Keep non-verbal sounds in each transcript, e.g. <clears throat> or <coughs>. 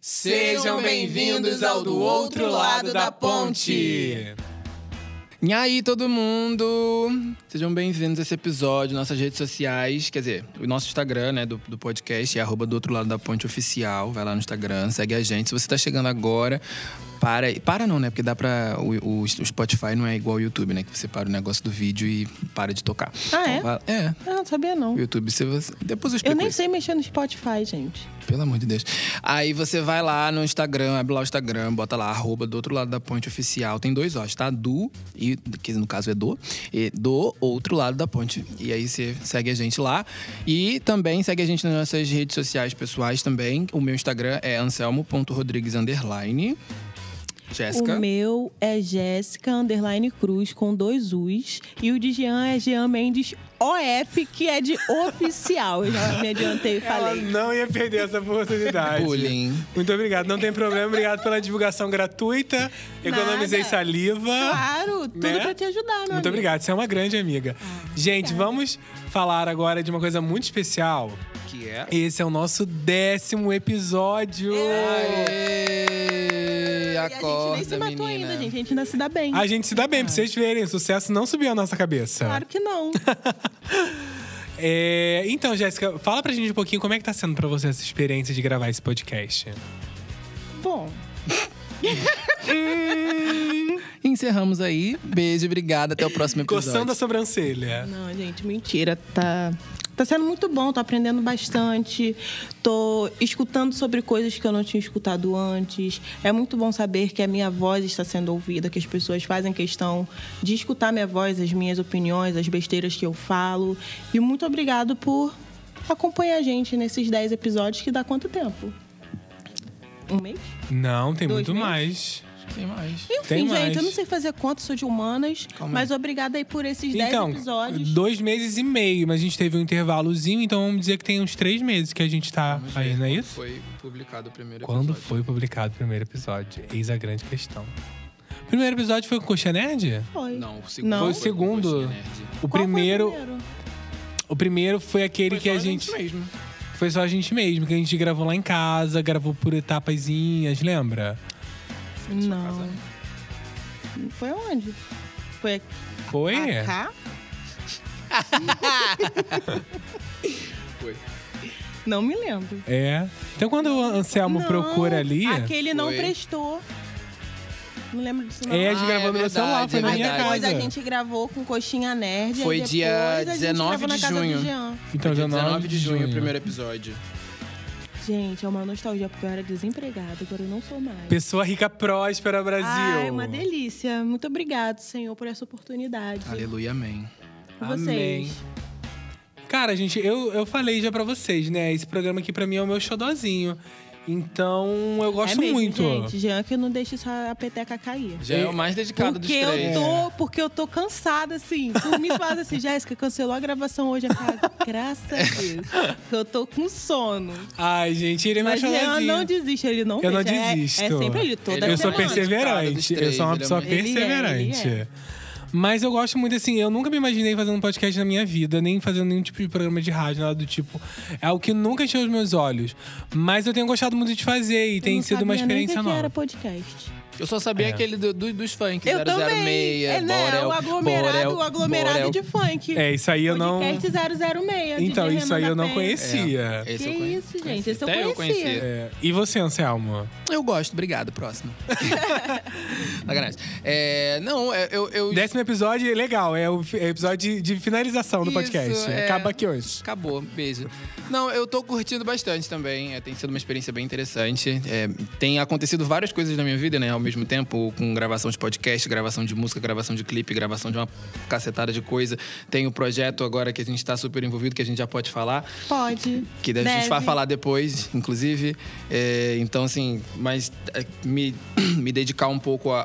Sejam bem-vindos ao Do Outro Lado da Ponte. E aí, todo mundo! Sejam bem-vindos a esse episódio, nossas redes sociais, quer dizer, o nosso Instagram, né, do, do podcast é arroba do outro lado da ponte oficial. Vai lá no Instagram, segue a gente. Se você tá chegando agora, para. Para não, né? Porque dá pra. O, o, Spotify não é igual ao YouTube, né? Que você para o negócio do vídeo e para de tocar. Ah, é? vai- é. Ah, não sabia não. O YouTube, se você. Depois eu Eu nem isso. sei mexer no Spotify, gente. Pelo amor de Deus. Aí você vai lá no Instagram, abre lá o Instagram, bota lá, arroba do outro lado da ponte oficial. Tem dois O's, tá? Do, e, que no caso é do, e do outro lado da ponte. E aí você segue a gente lá. E também segue a gente nas nossas redes sociais pessoais também. O meu Instagram é anselmo.rodrigues. Jéssica. O meu é Jéssica Underline Cruz com dois U's. E o de Jean é Jean Mendes OF, que é de oficial. Eu já me adiantei e Ela falei. não ia perder essa oportunidade. Bullying. Muito obrigado, não tem problema. Obrigado pela divulgação gratuita. Economizei Nada. saliva. Claro, tudo Né? pra te ajudar, meu Muito amigo. obrigado, você é uma grande amiga. Gente, vamos falar agora de uma coisa muito especial. Que é. Esse é o nosso décimo episódio. Aê! E a gente nem se Acorda, matou menina. ainda, gente. A gente ainda se dá bem. A gente se dá bem, pra vocês verem. O sucesso não subiu a nossa cabeça. Claro que não. <laughs> <laughs> É, então, Jéssica, fala pra gente um pouquinho como é que tá sendo pra você essa experiência de gravar esse podcast. Bom, <laughs> Encerramos aí. Beijo, obrigada. Até o próximo episódio. Coçando a sobrancelha. Não, gente, mentira. Tá, tá sendo muito bom, tô aprendendo bastante. Tô escutando sobre coisas que eu não tinha escutado antes. É muito bom saber que a minha voz está sendo ouvida, que as pessoas fazem questão de escutar minha voz, as minhas opiniões, as besteiras que eu falo. E muito obrigado por acompanhar a gente nesses 10 episódios, que dá quanto tempo? Um mês? Não, tem Dois muito meses? mais. Tem mais. Enfim, Tem gente, mais. eu não sei fazer conta, sou de humanas, Calma aí. mas obrigada aí por esses 10 Então, episódios. dois meses e meio, mas a gente teve um intervalozinho, então vamos dizer que tem uns três meses que a gente tá Vamos aí, ver não é quando isso? Foi publicado o primeiro Quando episódio. foi publicado o primeiro episódio? Eis a grande questão. O primeiro episódio foi com Coxa Nerd? Foi. Não, o segundo. Não. Foi o segundo. O Qual foi primeiro, primeiro? o primeiro foi aquele Foi que só a gente, mesmo. foi só a gente mesmo, que a gente gravou lá em casa, gravou por etapazinhas, lembra? Não. Foi onde? Foi Foi? cá? <laughs> Foi. Não me lembro. É. Então quando o Anselmo Não, procura ali, Aquele não Foi. prestou. Não lembro disso, não. é a gente Ah, gravou é no meu celular, verdade, foi é na minha verdade. depois casa. a gente gravou com Coxinha Nerd. Foi aí depois dia a gente 19 gravou na de casa junho. Então, Dia 19 de junho, o primeiro episódio. Gente, é uma nostalgia, porque eu era desempregada, agora eu não sou mais. Pessoa rica próspera, Brasil. Ai, uma delícia. Muito obrigado, Senhor, por essa oportunidade. Aleluia, amém. E vocês? Amém. Cara, gente, eu, eu falei já pra vocês, né? Esse programa aqui pra mim é o meu xodozinho. Então, eu gosto é mesmo, muito. Gente, Jean que não deixa essa peteca cair. Já é o mais dedicado Porque dos três. eu tô, porque eu tô cansada, assim. Por mim, fala assim, <laughs> Jéssica, cancelou a gravação hoje. Eu falo, graças a Deus. que Eu tô com sono. Ai, gente, ele é meu Mas Jean não desiste, ele não Eu não deixa. É- desisto. É, sempre ele, toda Ele é eu sou perseverante. três, eu sou uma é pessoa Ele é, perseverante. ele é. Mas eu gosto muito, assim, eu nunca me imaginei fazendo um podcast na minha vida, nem fazendo nenhum tipo de programa de rádio, nada do tipo. É algo que nunca encheu os meus olhos. Mas eu tenho gostado muito de fazer e Eu tem sido uma sabia nem experiência que que nova. era podcast. Eu só sabia É. aquele do, do- dos funk, Eu 006, também. É, né? Borel, o aglomerado, Borel, o aglomerado Borel. de funk. É, isso aí eu não. Podcast 006. Então, isso aí eu não conhecia. Esse Que eu conheço. isso, gente? Esse eu Até eu conhecia. conhecia. É, E você, Anselmo? Eu gosto, obrigado. Próximo. <laughs> Sacanagem. É, não, é, eu, eu. Décimo episódio, legal. É o é o episódio de, de finalização do Isso, podcast. é. Acaba aqui hoje. Acabou, beijo. Não, eu tô curtindo bastante também. É, tem sido uma experiência bem interessante. É, tem acontecido várias coisas na minha vida, né? Ao mesmo tempo, com gravação de podcast, gravação de música, gravação de clipe, gravação de uma cacetada de coisa. Tem o projeto agora que a gente tá super envolvido, que a gente já pode falar. Pode. Que a gente Deve. vai falar depois, inclusive. É, então, assim, mas é, me, <clears throat> me dedicar um pouco a-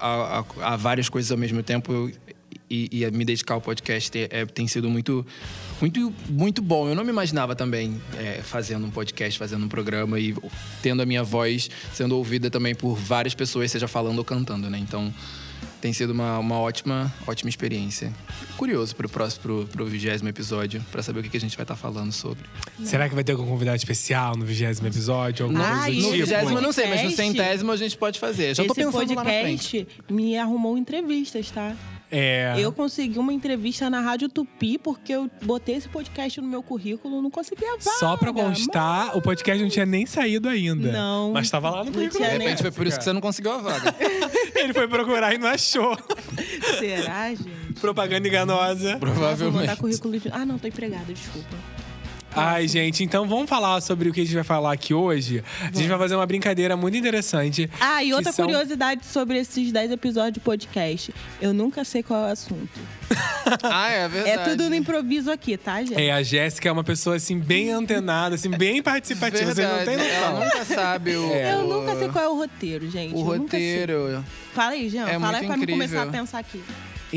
a- a várias coisas ao mesmo tempo e, e me dedicar ao podcast é- é- tem sido muito, muito, muito bom. Eu não me imaginava também é, fazendo um podcast, fazendo um programa e tendo a minha voz sendo ouvida também por várias pessoas, seja falando ou cantando, né? Então, Tem sido uma, uma ótima, ótima experiência. Curioso pro próximo, pro, vigésimo episódio, pra saber o que, que a gente vai estar falando sobre. Será que vai ter algum convidado especial no vigésimo episódio? Alguma Ah, coisa do e No Tipo. vigésimo eu não sei, mas no podcast- centésimo a gente pode fazer. Já tô Esse pensando lá na frente. podcast me arrumou entrevistas, tá? É. Eu consegui uma entrevista na Rádio Tupi porque eu botei esse podcast no meu currículo, não consegui a vaga. Só pra constar, o podcast não tinha nem saído ainda. Não. Mas tava lá no currículo. tinha De nem- repente foi por isso que você não conseguiu a vaga. <laughs> Ele foi procurar e não achou. Mas Será, gente? Propaganda enganosa. Vou Provavelmente. mandar currículo de... Ah, não, tô empregada, desculpa. Ai, gente, então vamos falar sobre o que a gente vai falar aqui hoje. A gente vai fazer uma brincadeira muito interessante. Ah, e outra são- curiosidade sobre esses 10 episódios de podcast. Eu nunca sei qual é o assunto. <laughs> Ah, é verdade. É tudo no improviso aqui, tá, gente? É, a Jéssica é uma pessoa, assim, bem antenada, assim, bem participativa. Vocês não têm Verdade. Ela noção. nunca sabe o, Eu nunca sei qual é o roteiro, gente. o Eu nunca sei. roteiro. Fala aí, Jean. É Fala aí pra mim incrível. começar a pensar aqui.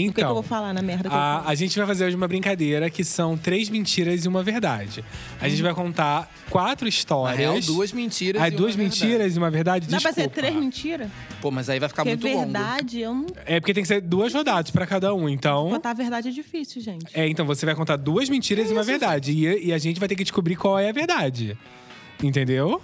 O que, que eu Então, vou falar na merda que eu a, vou a gente vai fazer hoje uma brincadeira que são três mentiras e uma verdade. A gente vai contar quatro Na histórias. real, duas mentiras Aí e uma duas verdade. mentiras e uma verdade? Dá pra ser três mentiras? Pô, mas aí vai ficar Porque muito longo. verdade, eu não. É porque tem que ser duas rodadas pra cada um, então... Contar a verdade é difícil, gente. É, então você vai contar duas mentiras e uma verdade. E, e a gente vai ter que descobrir qual é a verdade. Entendeu?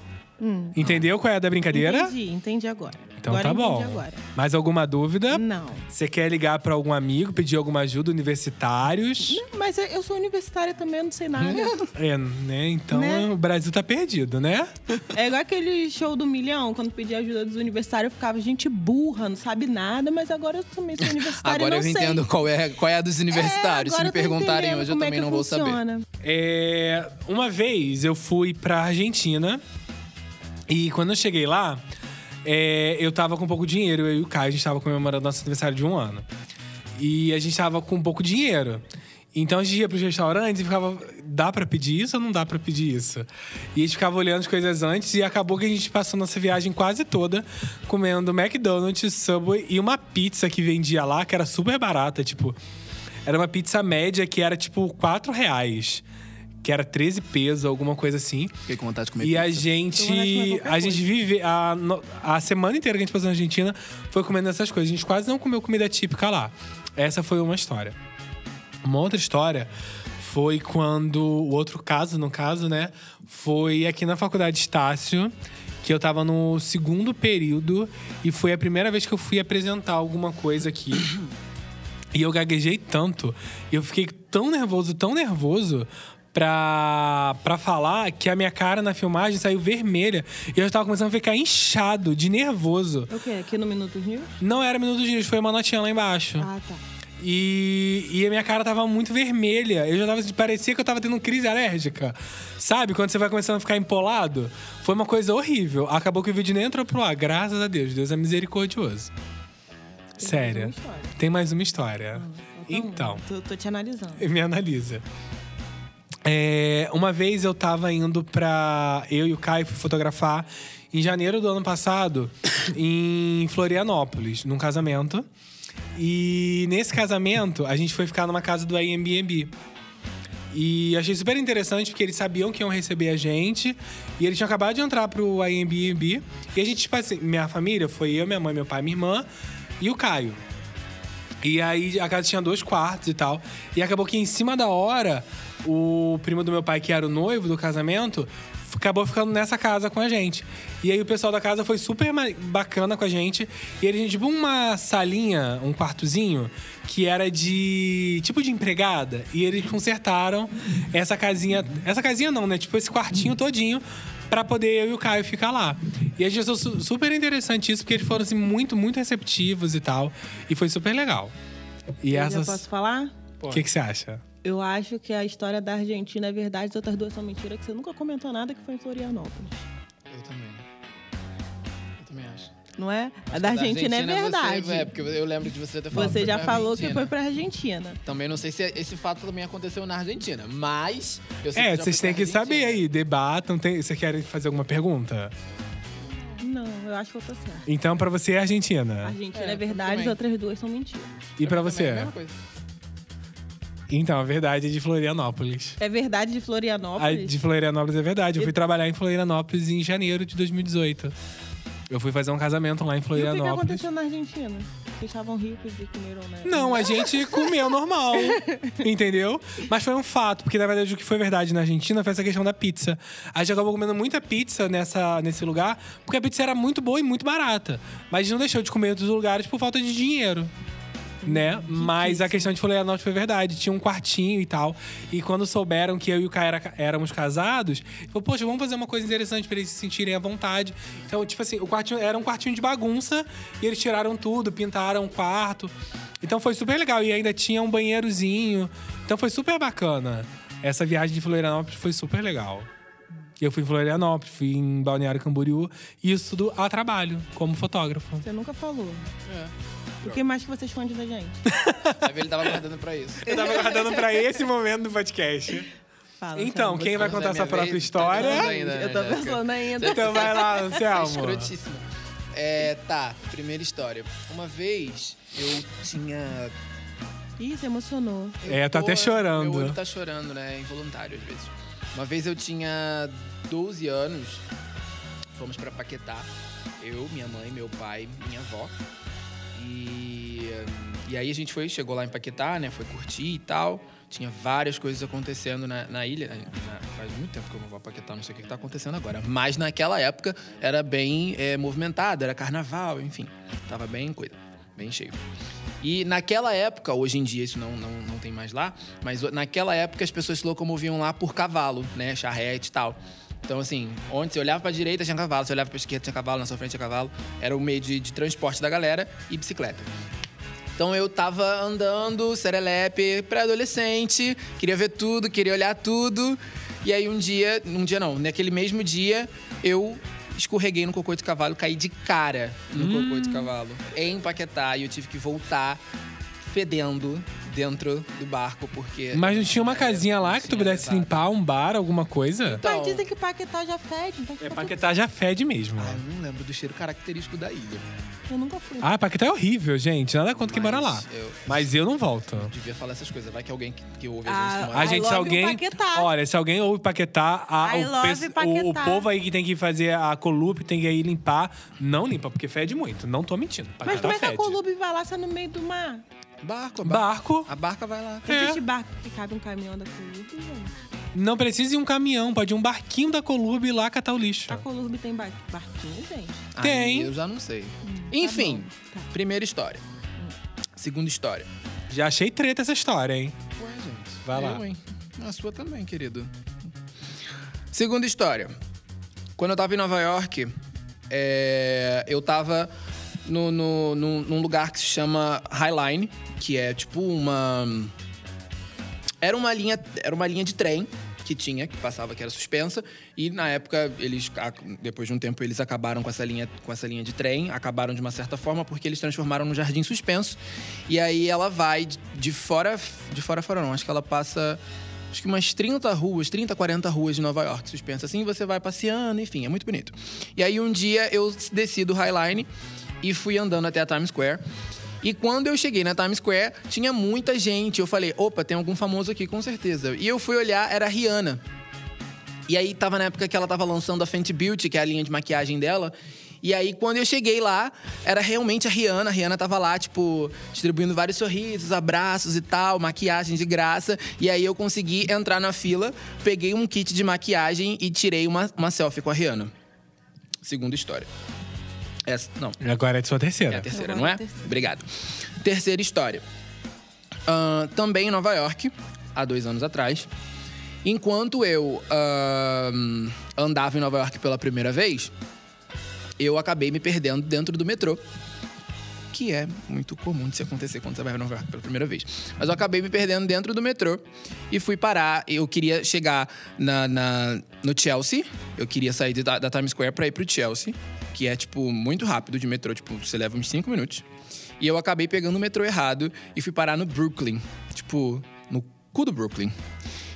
Entendeu qual é a da brincadeira? Entendi, entendi agora. Então agora tá eu bom. agora. Mais alguma dúvida? Não. Você quer ligar pra algum amigo, pedir alguma ajuda, universitários? Não, Mas eu sou universitária também, eu não sei nada. É, né? Então Né? o Brasil tá perdido, né? É igual aquele show do milhão, quando pedia ajuda dos universitários, eu ficava gente burra, não sabe nada, mas agora eu também sou universitária Agora e eu sei. entendo qual é, qual é a dos universitários. É, Se me perguntarem hoje, eu é também que não vou saber. funciona. É, uma vez eu fui pra Argentina e quando eu cheguei lá, é, eu tava com pouco dinheiro. Eu e o Caio, a gente tava comemorando nosso aniversário de um ano. E a gente tava com pouco dinheiro. Então a gente ia pros restaurantes e ficava. Dá pra pedir isso ou não dá pra pedir isso? E a gente ficava olhando as coisas antes e acabou que a gente passou nossa viagem quase toda comendo McDonald's, Subway e uma pizza que vendia lá, que era super barata, tipo. Era uma pizza média que era tipo 4 reais. Que era 13 pesos, alguma coisa assim. Fiquei com vontade de comer E a pizza. De gente. A gente vive. A, a semana inteira que a gente passou na Argentina foi comendo essas coisas. A gente quase não comeu comida típica lá. Essa foi uma história. Uma outra história foi quando. O outro caso, no caso, né? Foi aqui na faculdade de Estácio. Que eu tava no segundo período e foi a primeira vez que eu fui apresentar alguma coisa aqui. <coughs> E eu gaguejei tanto, e eu fiquei tão nervoso, tão nervoso pra, pra falar que a minha cara na filmagem saiu vermelha. E eu já tava começando a ficar inchado, de nervoso. O quê? Aqui no Minutos News? Não era Minuto News, foi uma notinha lá embaixo. Ah, tá. E, e a minha cara tava muito vermelha. Eu já tava. Parecia que eu tava tendo crise alérgica. Sabe? Quando você vai começando a ficar empolado. Foi uma coisa horrível. Acabou que o vídeo nem entrou pro ar. Graças a Deus. Deus é misericordioso. Sério. uma história. Tem mais uma história. Então. Tô, tô te analisando. Me analisa. É, uma vez eu tava indo pra. Eu e o Caio fotografar em janeiro do ano passado <coughs> em Florianópolis, num casamento. E nesse casamento a gente foi ficar numa casa do Airbnb. E achei super interessante porque eles sabiam que iam receber a gente. E eles tinham acabado de entrar pro Airbnb. E a gente, tipo assim, minha família foi eu, minha mãe, meu pai, minha irmã e o Caio. E aí a casa tinha dois quartos e tal. E acabou que em cima da hora, o primo do meu pai, que era o noivo do casamento, acabou ficando nessa casa com a gente. E aí o pessoal da casa foi super bacana com a gente. E eles tinham tipo uma salinha, um quartozinho, que era de. tipo de empregada. E eles consertaram essa casinha. Essa casinha não, né? Tipo esse quartinho todinho. Pra poder eu e o Caio ficar lá. E a gente achou su- super interessante isso, porque eles foram assim, muito, muito receptivos e tal. E foi super legal. E Eu essas. posso falar? O que, que você acha? Eu acho que a história da Argentina é verdade, as outras duas são mentiras, que você nunca comentou nada que foi em Florianópolis. Eu também. Eu também acho. Não é? A da Argentina, é verdade. Você, é, porque eu lembro de você ter falado. Você já falou que Argentina. foi pra Argentina. Também não sei se esse fato também aconteceu na Argentina, mas. Eu sei É, vocês têm que saber Argentina. aí, debatam. Tem... Vocês querem fazer alguma pergunta? Não, eu acho que eu tô certa. Então, pra você é A Argentina. Argentina É, é, verdade, as outras duas são mentiras. E pra você? é a mesma coisa. Então, a verdade é de Florianópolis. É verdade de A Florianópolis? de Florianópolis é verdade. Eu fui trabalhar em Florianópolis em janeiro de 2018. Eu fui fazer um casamento lá em E o que, que Florianópolis. aconteceu na Argentina? Vocês estavam ricos e comeram, né? Não, a gente comeu normal. <laughs> entendeu? Mas foi um fato, porque na verdade o que foi verdade na Argentina foi essa questão da pizza. A gente acabou comendo muita pizza nessa, nesse lugar, porque a pizza era muito boa e muito barata. Mas a gente não deixou de comer em outros lugares por falta de dinheiro. Né? Mas a questão de Florianópolis foi verdade. Tinha um quartinho e tal. E quando souberam que eu e o Kai era- éramos casados, falou, poxa, vamos fazer uma coisa interessante pra eles se sentirem à vontade. Então, tipo assim, o quartinho era um quartinho de bagunça e eles tiraram tudo, pintaram o quarto. Então foi super legal. E ainda tinha um banheirozinho. Então foi super bacana. Essa viagem de Florianópolis foi super legal. Eu fui em Florianópolis, fui em Balneário Camboriú. E isso tudo a trabalho, como fotógrafo. Você nunca falou. É. O que mais que você esconde da gente? <laughs> Ele tava guardando pra isso. Eu tava guardando pra esse momento do podcast. Fala. Então, quem vai você- contar é sua própria vez, história? tá pensando ainda, né, Eu tô Jéssica? pensando ainda. Então vai lá, <laughs> é Anselmo. escrotíssimo. É, tá, primeira história. Uma vez eu tinha. Ih, você emocionou. eu É, tá tô- até chorando. Meu olho tá chorando, né? Involuntário às vezes. Uma vez eu tinha 12 anos, fomos pra Paquetá. Eu, minha mãe, meu pai, minha avó. E, e aí a gente foi, chegou lá em Paquetá, né? Foi curtir e tal. Tinha várias coisas acontecendo na, na ilha. Na- faz muito tempo que eu não vou a Paquetá, não sei o que, que tá acontecendo agora. Mas naquela época era bem é, movimentado, era carnaval, enfim. Tava bem coisa, bem cheio. E naquela época, hoje em dia isso não, não, não tem mais lá, mas naquela época as pessoas se locomoviam lá por cavalo, né? Charrete e tal. Então, assim, onde você olhava pra direita tinha cavalo, você olhava pra esquerda tinha cavalo, na sua frente tinha cavalo. Era o meio de, de transporte da galera e bicicleta. Então eu tava andando, serelepe, pré-adolescente, queria ver tudo, queria olhar tudo. E aí um dia, um dia não, naquele mesmo dia, eu escorreguei no cocô de cavalo, caí de cara no cocô de cavalo, em Paquetá, e eu tive que voltar fedendo dentro do barco, porque... Mas não tinha uma casinha lá que tu pudesse exato. limpar, um bar, alguma coisa? Então- Mas dizem que Paquetá já fede, então É, Paquetá já fede mesmo. Ah, eu não lembro do cheiro característico da ilha. Eu nunca fui. Ah, Paquetá é horrível, gente. Nada contra quem Mas mora lá. eu- Mas eu não volto. Devia falar essas coisas, vai que alguém que, que ouve Ah, a gente... A mora- I gente, se love alguém. Paquetá. Olha, se alguém ouve Paquetá, a- I o, love pes- o- o Paquetá. povo aí que tem que fazer a colupe, tem que ir limpar. Não limpa, porque fede muito. Não tô mentindo. Mas Paquetá como é que a fede. Colube vai lá, se é no meio do mar? Barco, a barca. Barco. A barca vai lá. É. existe barco que cabe um caminhão da Colube, gente. Não precisa ir um caminhão, pode ir um barquinho da Colube ir lá catar o lixo. A Colube tem bar- barquinho, gente? Tem. Aí eu já não sei. Enfim, bom, tá. primeira história. Segunda história. Já achei treta essa história, hein? Ué, gente. Vai lá. eu, hein? A sua também, querido. Segunda história. Quando eu tava em Nova York, é, eu tava no, no, num, num lugar que se chama Highline, que é tipo uma. Era uma linha, era uma linha de trem que tinha, que passava, que era suspensa. E na época, eles, depois de um tempo, eles acabaram com essa linha, com essa linha de trem. Acabaram de uma certa forma, porque eles transformaram num jardim suspenso. E aí ela vai de, fora. De fora fora, não. Acho que ela passa. Acho que umas 30 ruas, 30, 40 ruas de Nova York, suspensa assim, você vai passeando, enfim, é muito bonito. E aí um dia eu desci do Highline e fui andando até a Times Square. E quando eu cheguei na Times Square, tinha muita gente. Eu falei, opa, tem algum famoso aqui, com certeza. E eu fui olhar, era a Rihanna. E aí tava na época que ela tava lançando a Fenty Beauty, que é a linha de maquiagem dela. E aí, quando eu cheguei lá, era realmente a Rihanna. A Rihanna tava lá, tipo, distribuindo vários sorrisos, abraços e tal, maquiagem de graça. E aí eu consegui entrar na fila, peguei um kit de maquiagem e tirei uma, uma selfie com a Rihanna. Segunda história. Essa, não, Agora é de sua é a terceira. terceira, não é é? terceira. Obrigado. Terceira história. Ahn, também em Nova York, há dois anos atrás. Enquanto eu ahn, andava em Nova York pela primeira vez, eu acabei me perdendo dentro do metrô. Que é muito comum de se acontecer quando você vai York pela primeira vez. Mas eu acabei me perdendo dentro do metrô e fui parar. Eu queria chegar na, na- no Chelsea. Eu queria sair da, da Times Square pra ir pro Chelsea, que é, tipo, muito rápido de metrô. Tipo, você leva uns 5 minutos. E eu acabei pegando o metrô errado e fui parar no Brooklyn. Tipo, no cu do Brooklyn.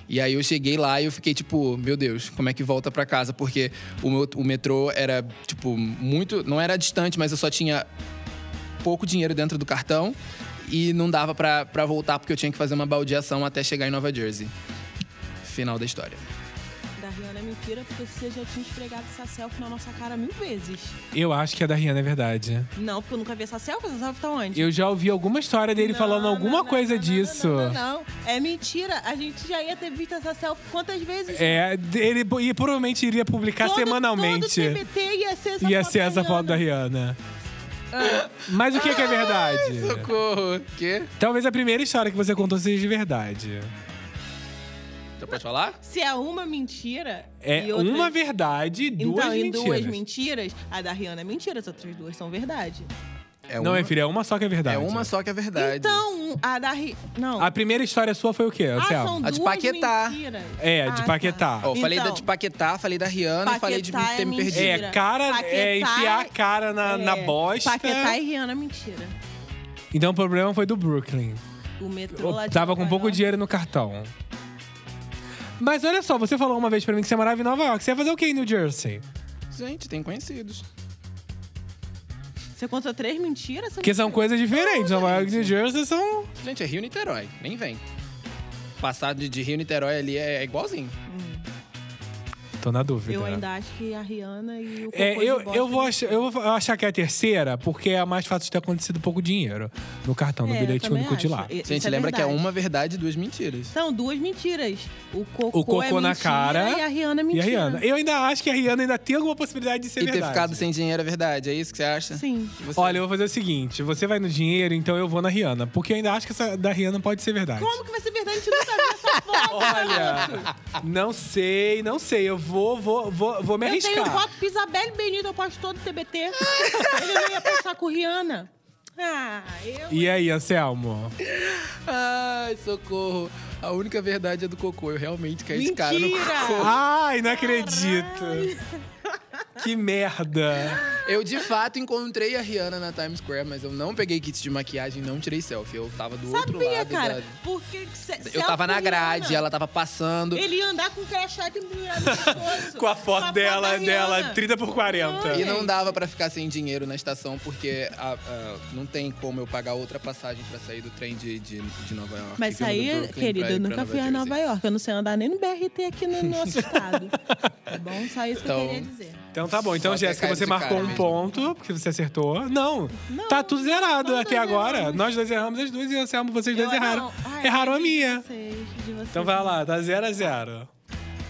E aí eu cheguei lá e eu fiquei tipo, meu Deus, como é que volta pra casa? Porque o, meu, o metrô era, tipo, muito. Não era distante, mas eu só tinha pouco dinheiro dentro do cartão e não dava pra, pra voltar porque eu tinha que fazer uma baldeação até chegar em Nova Jersey. Final da história. Da Rihanna é mentira porque você já tinha esfregado essa selfie na nossa cara mil vezes. Eu acho que a da Rihanna é verdade. Não, porque eu nunca vi essa selfie. Essa selfie tá onde? Eu já ouvi alguma história dele Não, falando não, alguma não, coisa não, não, disso. Não, não, não, É mentira. A gente já ia ter visto essa selfie quantas vezes? É, ele e provavelmente iria publicar Todo- semanalmente. Todo TBT ia ser essa Ia foto ser da essa foto da Rihanna. <laughs> Mas o que, que é verdade? Socorro. Quê? Talvez a primeira história que você contou seja de verdade. Já pode falar? Se é uma mentira. É e outra... uma verdade e duas Então, em mentiras. duas mentiras, a da Rihanna é mentira, as outras duas são verdade. É Não, uma, minha filha, é uma só que é verdade. É uma só que é verdade. Então, a da Rihanna. Não. A primeira história sua foi o quê, ah, Anselmo? são A de Paquetá. mentiras. É, de Ah, Paquetá. Ó, eu falei da Então, de Paquetá, falei da Rihanna e falei de é ter me perdido. É, cara, é Paquetá enfiar a é- cara na, na é, bosta. Paquetá e Rihanna, mentira. Então o problema foi do Brooklyn. O metrô lá de Tava com pouco dinheiro no cartão. Mas olha só, você falou uma vez pra mim que você morava em Nova York. Você ia fazer o quê em New Jersey? Gente, tem conhecidos. Você contou três mentiras? Porque são coisas diferentes. Nova York e New Jersey são. Gente, é Rio Niterói, nem vem. Passar de, de Rio Niterói ali é, é igualzinho. Tô na dúvida. Eu ainda acho que a Rihanna e o É, Cocô de eu, eu, vou é achar, eu vou achar que é a terceira, porque é a mais fácil de ter acontecido pouco dinheiro no cartão, no É, bilhete único de lá. acho. E- Gente, isso é lembra que é verdade. uma verdade e duas mentiras. São duas mentiras. O cocô, O cocô é na cara e a Rihanna é E mentira. a Rihanna. Eu ainda acho que a Rihanna ainda tem alguma possibilidade de ser e ter verdade. ficado sem dinheiro é verdade, é isso que você acha? Sim. E você? Olha, eu vou fazer o seguinte: você vai no dinheiro, então eu vou na Rihanna. Porque eu ainda acho que essa da Rihanna pode ser verdade. Como que vai ser verdade? A gente nunca viu essa foto. Olha, não sei, não sei. Eu vou, vou, vou, vou me Eu tenho arriscar. foto com Isabelle Benito, eu posto todo TBT. Ele não ia postar com Rihanna. Ah, eu... E aí, Anselmo? Ai, socorro. A única verdade é do cocô. Eu realmente caí de cara no Mentira! cocô. Ai, não acredito. Que merda. Eu, de fato, encontrei a Rihanna na Times Square, mas eu não peguei kit de maquiagem, não tirei selfie. Eu tava do outro Sabia, lado cara. da... Porque cê- Eu tava na grade, Rihanna, ela tava passando. Ele ia andar com o crachá que <laughs> pescoço. Com a foto dela, da dela, Rihanna. 30 por 40. E não dava pra ficar sem dinheiro na estação, porque a- a- não tem como eu pagar outra passagem pra sair do trem de, de, de Nova York. Mas aí, querida, eu nunca fui a. Nova York. Eu não sei andar nem no BRT aqui no nosso <laughs> estado. Tá bom? Só isso que eu Então- queria dizer. Então tá bom. Então, Só Jéssica, você marcou um mesmo. ponto, porque você acertou. Não, Não, tá tudo zerado nós até agora. Nós dois erramos as duas e Anselmo, vocês dois Eu- erraram. Ai, erraram a minha. vocês, de vocês. Então vai lá, tá 0 a 0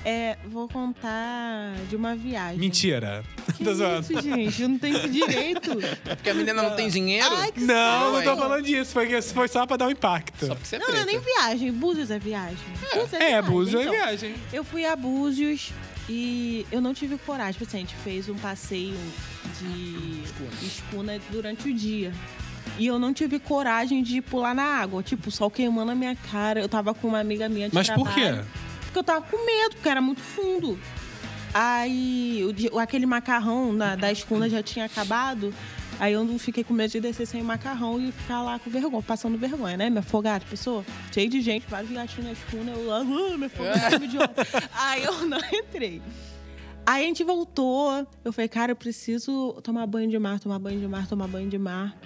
É, vou contar de uma viagem. Mentira. Que Tô zoando. isso, gente? Eu não tenho esse direito. <laughs> É porque a menina não tem dinheiro? Ai, que Não, não tô falando disso. Foi, foi só pra dar um impacto. Só porque você é Não, não é preta. nem viagem. Búzios é viagem. Búzios É, viagem. Búzios é Então, viagem. Eu fui a Búzios e eu não tive coragem. Tipo assim, a gente fez um passeio de escuna durante o dia. E eu não tive coragem de pular na água. Tipo, o sol queimando a minha cara. Eu tava com uma amiga minha de Mas por trabalho. quê? Porque eu tava com medo, porque era muito fundo. Aí, o aquele macarrão na- da escuna já tinha acabado. Aí eu não fiquei com medo de descer sem macarrão e ficar lá com vergonha, passando vergonha, né? Me afogar, pessoa. Cheio de gente, vários gatinhos na escuna. Eu lá, ah, me afogando, idiota. Aí eu não <laughs> entrei. Aí a gente voltou. Eu falei, cara, eu preciso tomar banho de mar, tomar banho de mar, tomar banho de mar.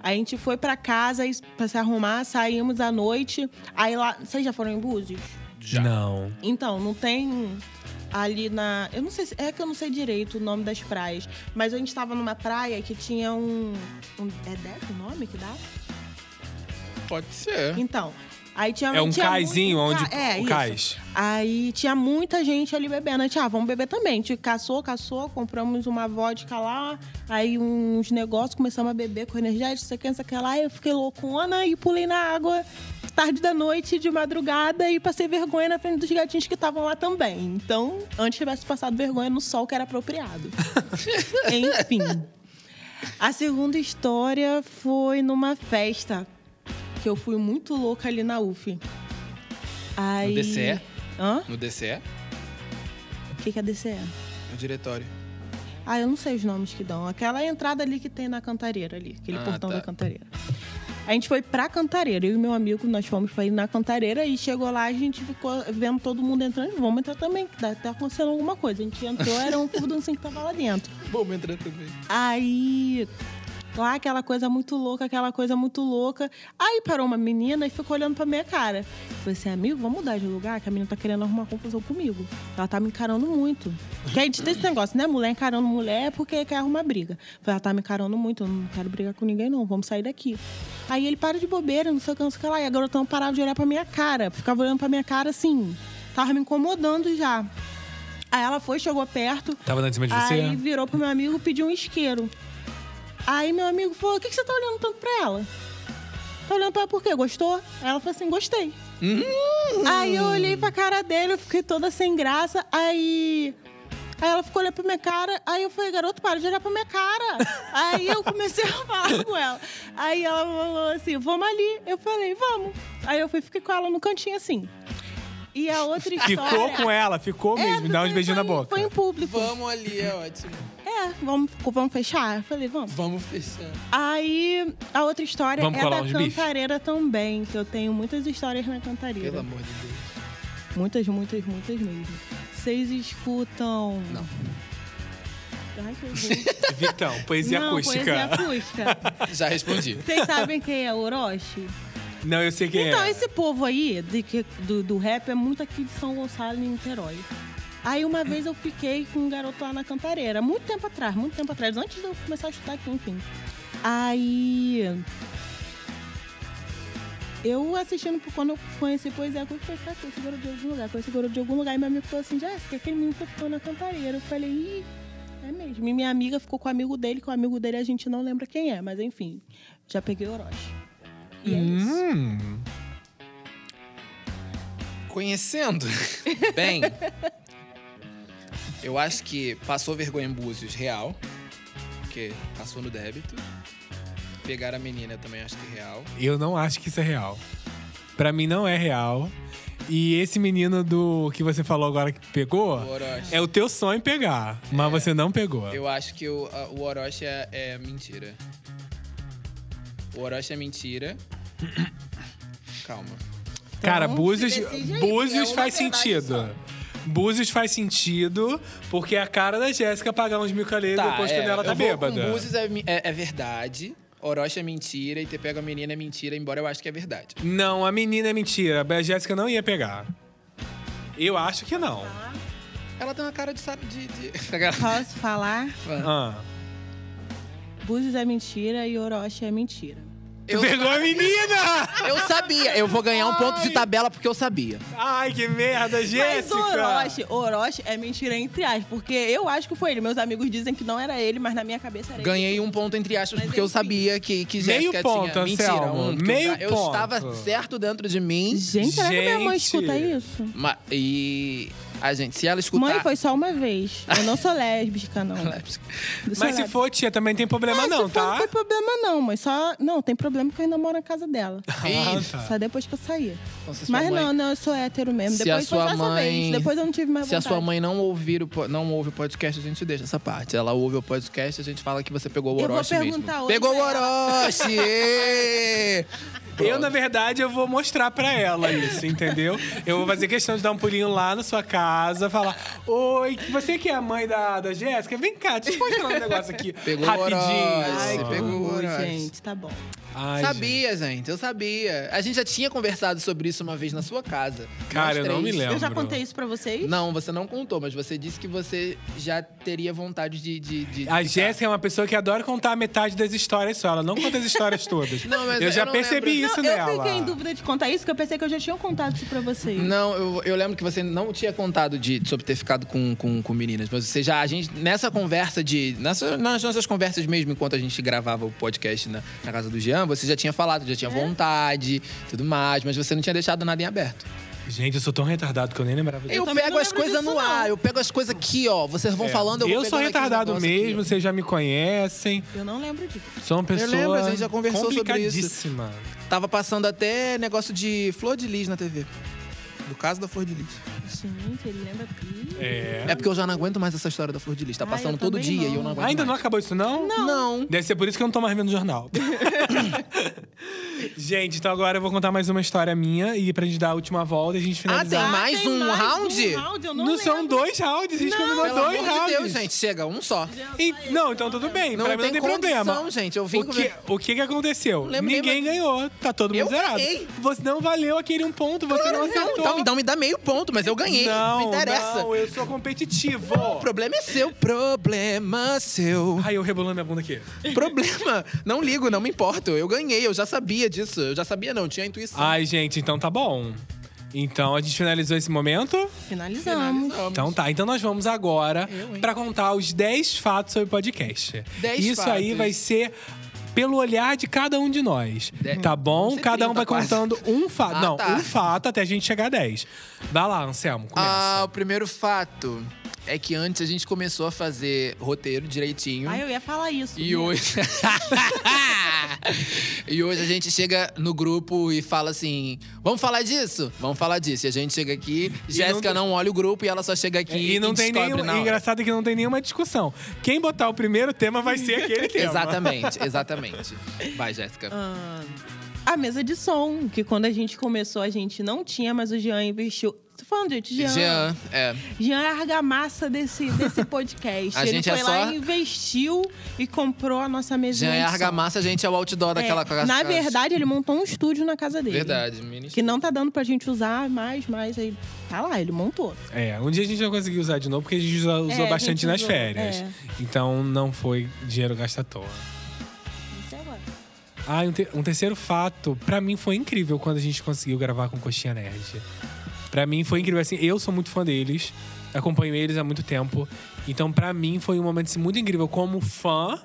Aí a gente foi pra casa e- pra se arrumar, saímos à noite. Aí lá. Vocês já foram em Búzios? Já. Não. Então, não tem ali na. Eu não sei se. É que eu não sei direito o nome das praias. Mas a gente tava numa praia que tinha um. um é deck o nome que dá? Pode ser. Então. Aí tinha, É um tinha caizinho muito- onde é, o isso. cais. Aí tinha muita gente ali bebendo. A gente, ah, vamos beber também. A gente caçou, caçou, compramos uma vodka lá, aí uns negócios, começamos a beber com energético, isso aqui, isso aqui lá. Aí eu fiquei loucona e pulei na água tarde da noite, de madrugada, e passei vergonha na frente dos gatinhos que estavam lá também. Então, antes tivesse passado vergonha no sol, que era apropriado. <laughs> Enfim. A segunda história foi numa festa que eu fui muito louca ali na UF. Aí... No DCE? Hã? No DCE? O que, que é DCE? No diretório. Ah, eu não sei os nomes que dão. Aquela entrada ali que tem na cantareira ali, aquele Ah, portão tá. da cantareira. A gente foi pra cantareira, eu e meu amigo, nós fomos pra ir na cantareira e chegou lá, a gente ficou vendo todo mundo entrando. Vamos entrar também, que tá, tá acontecendo alguma coisa. A gente entrou, era um <laughs> furduncinho que tava lá dentro. Vamos entrar também. Aí Lá, aquela coisa muito louca, aquela coisa muito louca. Aí parou uma menina e ficou olhando pra minha cara. Eu falei assim, amigo, vamos mudar de lugar, que a menina tá querendo arrumar confusão comigo. Ela tá me encarando muito. Porque a gente tem esse negócio, né? Mulher encarando mulher é porque quer arrumar briga. Eu falei, ela tá me encarando muito, eu não quero brigar com ninguém, não. Vamos sair daqui. Aí ele para de bobeira, não sei o que, não sei o que lá. E a garotão parava de olhar pra minha cara. Ficava olhando pra minha cara assim. Tava me incomodando já. Aí ela foi, chegou perto. Tava dando em cima de você? Aí virou pro meu amigo e pediu um isqueiro. Aí meu amigo falou: O que, que você tá olhando tanto pra ela? Tá olhando pra ela por quê? Gostou? Aí ela falou assim: Gostei. Aí eu olhei pra cara dele, eu fiquei toda sem graça. Aí. Aí ela ficou olhando pra minha cara. Aí eu falei, garoto, para de olhar pra minha cara. aí eu comecei a falar com ela. Aí ela falou assim: vamos ali. Eu falei, vamos. Aí eu fui fiquei com ela no cantinho assim. E a outra história. Ficou com ela, ficou É, mesmo, dá uns beijinhos na boca. Foi em público. Vamos ali, é ótimo. É, vamos, vamos fechar? Eu falei, vamos. Vamos fechar. Aí, a outra história Vamos é da cantareira também, que eu tenho muitas histórias na cantareira. Pelo amor de Deus. Muitas, muitas, muitas mesmo. Vocês escutam... Não. Ai. <laughs> Vitão, poesia Não, acústica. poesia acústica. Já respondi. Vocês sabem quem é Orochi? Não, eu sei quem Então, é. esse povo aí, de que- do, do rap, é muito aqui de São Gonçalo, em Niterói. Aí, uma vez eu fiquei com um garoto lá na cantareira. Muito tempo atrás, muito tempo atrás. Antes de eu começar a estudar aqui, enfim. Aí... Eu assistindo, quando eu conheci Poesia Acústica, eu falei, cara, esse garoto de algum lugar, conheci esse garoto de algum lugar. E meu amigo falou assim, Jéssica, aquele menino que ficou na cantareira. Eu falei, ih, é mesmo. E minha amiga ficou com o amigo dele, que o amigo dele a gente não lembra quem é. Mas, enfim, já peguei o Orochi. E é isso. Hum, Conhecendo <laughs> bem, eu acho que passou vergonha em Búzios real, porque passou no débito. Pegar a menina também acho que é real. eu não acho que isso é real. Pra mim não é real. E esse menino do que você falou agora que pegou, O é o teu sonho pegar, mas você não pegou. Eu acho que o, a- o Orochi é, é mentira. O Orochi é mentira. <coughs> Calma. Cara, Então, Búzios, é faz sentido. só. Búzios faz sentido, porque é a cara da Jéssica pagar uns mil calheiros depois quando ela tá eu vou bêbada. Com Búzios é, é- é verdade. Orochi é mentira e ter pego a menina é mentira, embora eu acho que é verdade. Não, a menina é mentira. A Jéssica não ia pegar. Eu acho que não. Ela tem uma cara de sabe de. de... <laughs> Posso falar? Ah. Búzios é mentira e Orochi é mentira. Eu, Pegou a menina! eu sabia, eu vou ganhar um ponto de tabela porque eu sabia. Ai, que merda, Mas Jéssica! o Orochi, Orochi é mentira entre aspas, porque eu acho que foi ele. Meus amigos dizem que não era ele, mas na minha cabeça era Ganhei um ponto entre aspas Mas porque eu enfim. sabia que, que Meio Jéssica ponto, tinha. Mentira, Anselmo, um. porque meio eu, eu ponto. estava certo dentro de mim. ele. Gente, será que minha mãe Gente. escuta isso? ma- e a gente, se ela escutar. Mãe, foi só uma vez. Eu não sou lésbica, não. <laughs> Mas se lésbica. for, tia, também tem problema É, não, se for, tá? Não tem problema não, mas só... Não, tem problema que eu ainda moro na casa dela. <laughs> Ah, tá. Só depois que eu saí. Então, Mas mãe- não, não, eu sou hétero mesmo. Se Depois a sua mãe- vez. Depois eu não tive mais Se a vontade. sua mãe não ouvir o, não ouve o podcast, a gente deixa essa parte. Ela ouve o podcast, a gente fala que você pegou o Eu vou Orochi mesmo. perguntar hoje Pegou o. Orochi! <laughs> <laughs> Eu, na verdade, eu vou mostrar pra ela isso, entendeu? Eu vou fazer questão de dar um pulinho lá na sua casa, falar: Oi, você que é a mãe da, da Jéssica? Vem cá, deixa eu mostrar um negócio aqui. Pegou rapidinho. Ai, que pegou gente, tá bom. Ai, gente. sabia, gente. eu sabia. A gente já tinha conversado sobre isso uma vez na sua casa. Cara, Nós eu não me lembro. Eu já contei isso pra vocês? Não, você não contou, mas você disse que você já teria vontade de. de, de A. Jéssica é uma pessoa que adora contar metade das histórias só. Ela não conta as histórias todas. <laughs> Não, mas eu eu já não percebi lembro. Isso não, nela. eu fiquei em dúvida de contar isso, porque eu pensei que eu já tinha contado isso pra vocês. Não, eu, eu lembro que você não tinha contado de, sobre ter ficado com, com, com meninas, mas você já, a gente, nessa conversa de. Nessa, nas nossas conversas mesmo, enquanto a gente gravava o podcast na, na casa do Jean, você já tinha falado, já É? tinha vontade, tudo mais, mas você não tinha deixado nada em aberto. Gente, eu sou tão retardado que eu nem lembrava disso. Eu, também pego as coisas no ar, não. eu pego as coisas aqui, ó. Vocês vão É. falando, eu vou Eu sou aqui retardado aqui, mesmo, ó. vocês já me conhecem. Eu não lembro disso. Sou uma pessoa lembro, a gente já conversou sobre isso. Tava passando até negócio de flor de lis na TV. Do caso da flor de lis. Gente, ele lembra tudo. É. É porque eu já não aguento mais essa história da Flor de Lis. Tá Ah, passando eu todo também dia não. e eu não aguento Ainda não mais. acabou isso, não? Não. Deve ser por isso que eu não tô mais vendo jornal. <laughs> gente, então agora eu vou contar mais uma história minha e pra gente dar a última volta e a gente Ah, finalizar. tem mais tem um round? um round? Eu não, Não, são lembro. dois rounds, a gente combinou Pelo dois amor de rounds. Deus, gente. Chega, um só. E- não, então tudo bem. Não pra mim tem não tem condição, problema. gente. Eu vim o com- que, o que que aconteceu? lembro nem Ninguém mais- ganhou. Tá todo mundo Eu zerado. ganhei. Você não valeu aquele um ponto, você não Não, acertou. então, então me dá meio ponto, mas eu ganhei. Não, não interessa. não, eu sou competitivo. O problema é seu. Problema seu. Ai, eu rebolando minha bunda aqui. Problema. Não ligo, não me importo. Eu ganhei, eu já sabia disso. Eu já sabia, não, tinha intuição. Ai, gente, então tá bom. Então a gente finalizou esse momento? Finalizamos. Então tá, então nós vamos agora pra contar os 10 fatos sobre podcast. 10 Isso aí vai ser pelo olhar de cada um de nós. De- Tá bom? Cada um 30 vai contando um fato. Ah, Não, tá. um fato até a gente chegar a 10. Vai lá, Anselmo, começa. Ah, o primeiro fato é que antes a gente começou a fazer roteiro direitinho. Ah, eu ia falar isso. E hoje. <laughs> e hoje a gente chega no grupo e fala assim: vamos falar disso? Vamos falar disso. E a gente chega aqui, Jéssica não- não olha o grupo e ela só chega aqui e não tem descobre nenhum. Engraçado é que não tem nenhuma discussão. Quem botar o primeiro tema vai ser aquele <laughs> tema. Exatamente, exatamente. Vai, Jéssica. Ah, a mesa de som, que quando a gente começou a gente não tinha, mas o Jean investiu. Tô falando, gente, Jean. Jean, é. Jean é a argamassa desse, desse podcast. A Ele gente foi é lá só- e investiu e comprou a nossa mesinha Jean é som. argamassa, a gente é o outdoor daquela É, na verdade, ele montou um estúdio na casa dele. Verdade, mini Que não tá dando pra gente usar mais, mas aí tá lá, ele montou. É, um dia a gente vai conseguir usar de novo, porque a gente usou É, a bastante gente nas usou, férias. é. Então não foi dinheiro gasto à toa. É. Ah, e um, te- um terceiro fato, pra mim foi incrível quando a gente conseguiu gravar com Coxinha Nerd. Pra mim foi incrível, assim, eu sou muito fã deles, acompanho eles há muito tempo. Então, pra mim, foi um momento assim, muito incrível como fã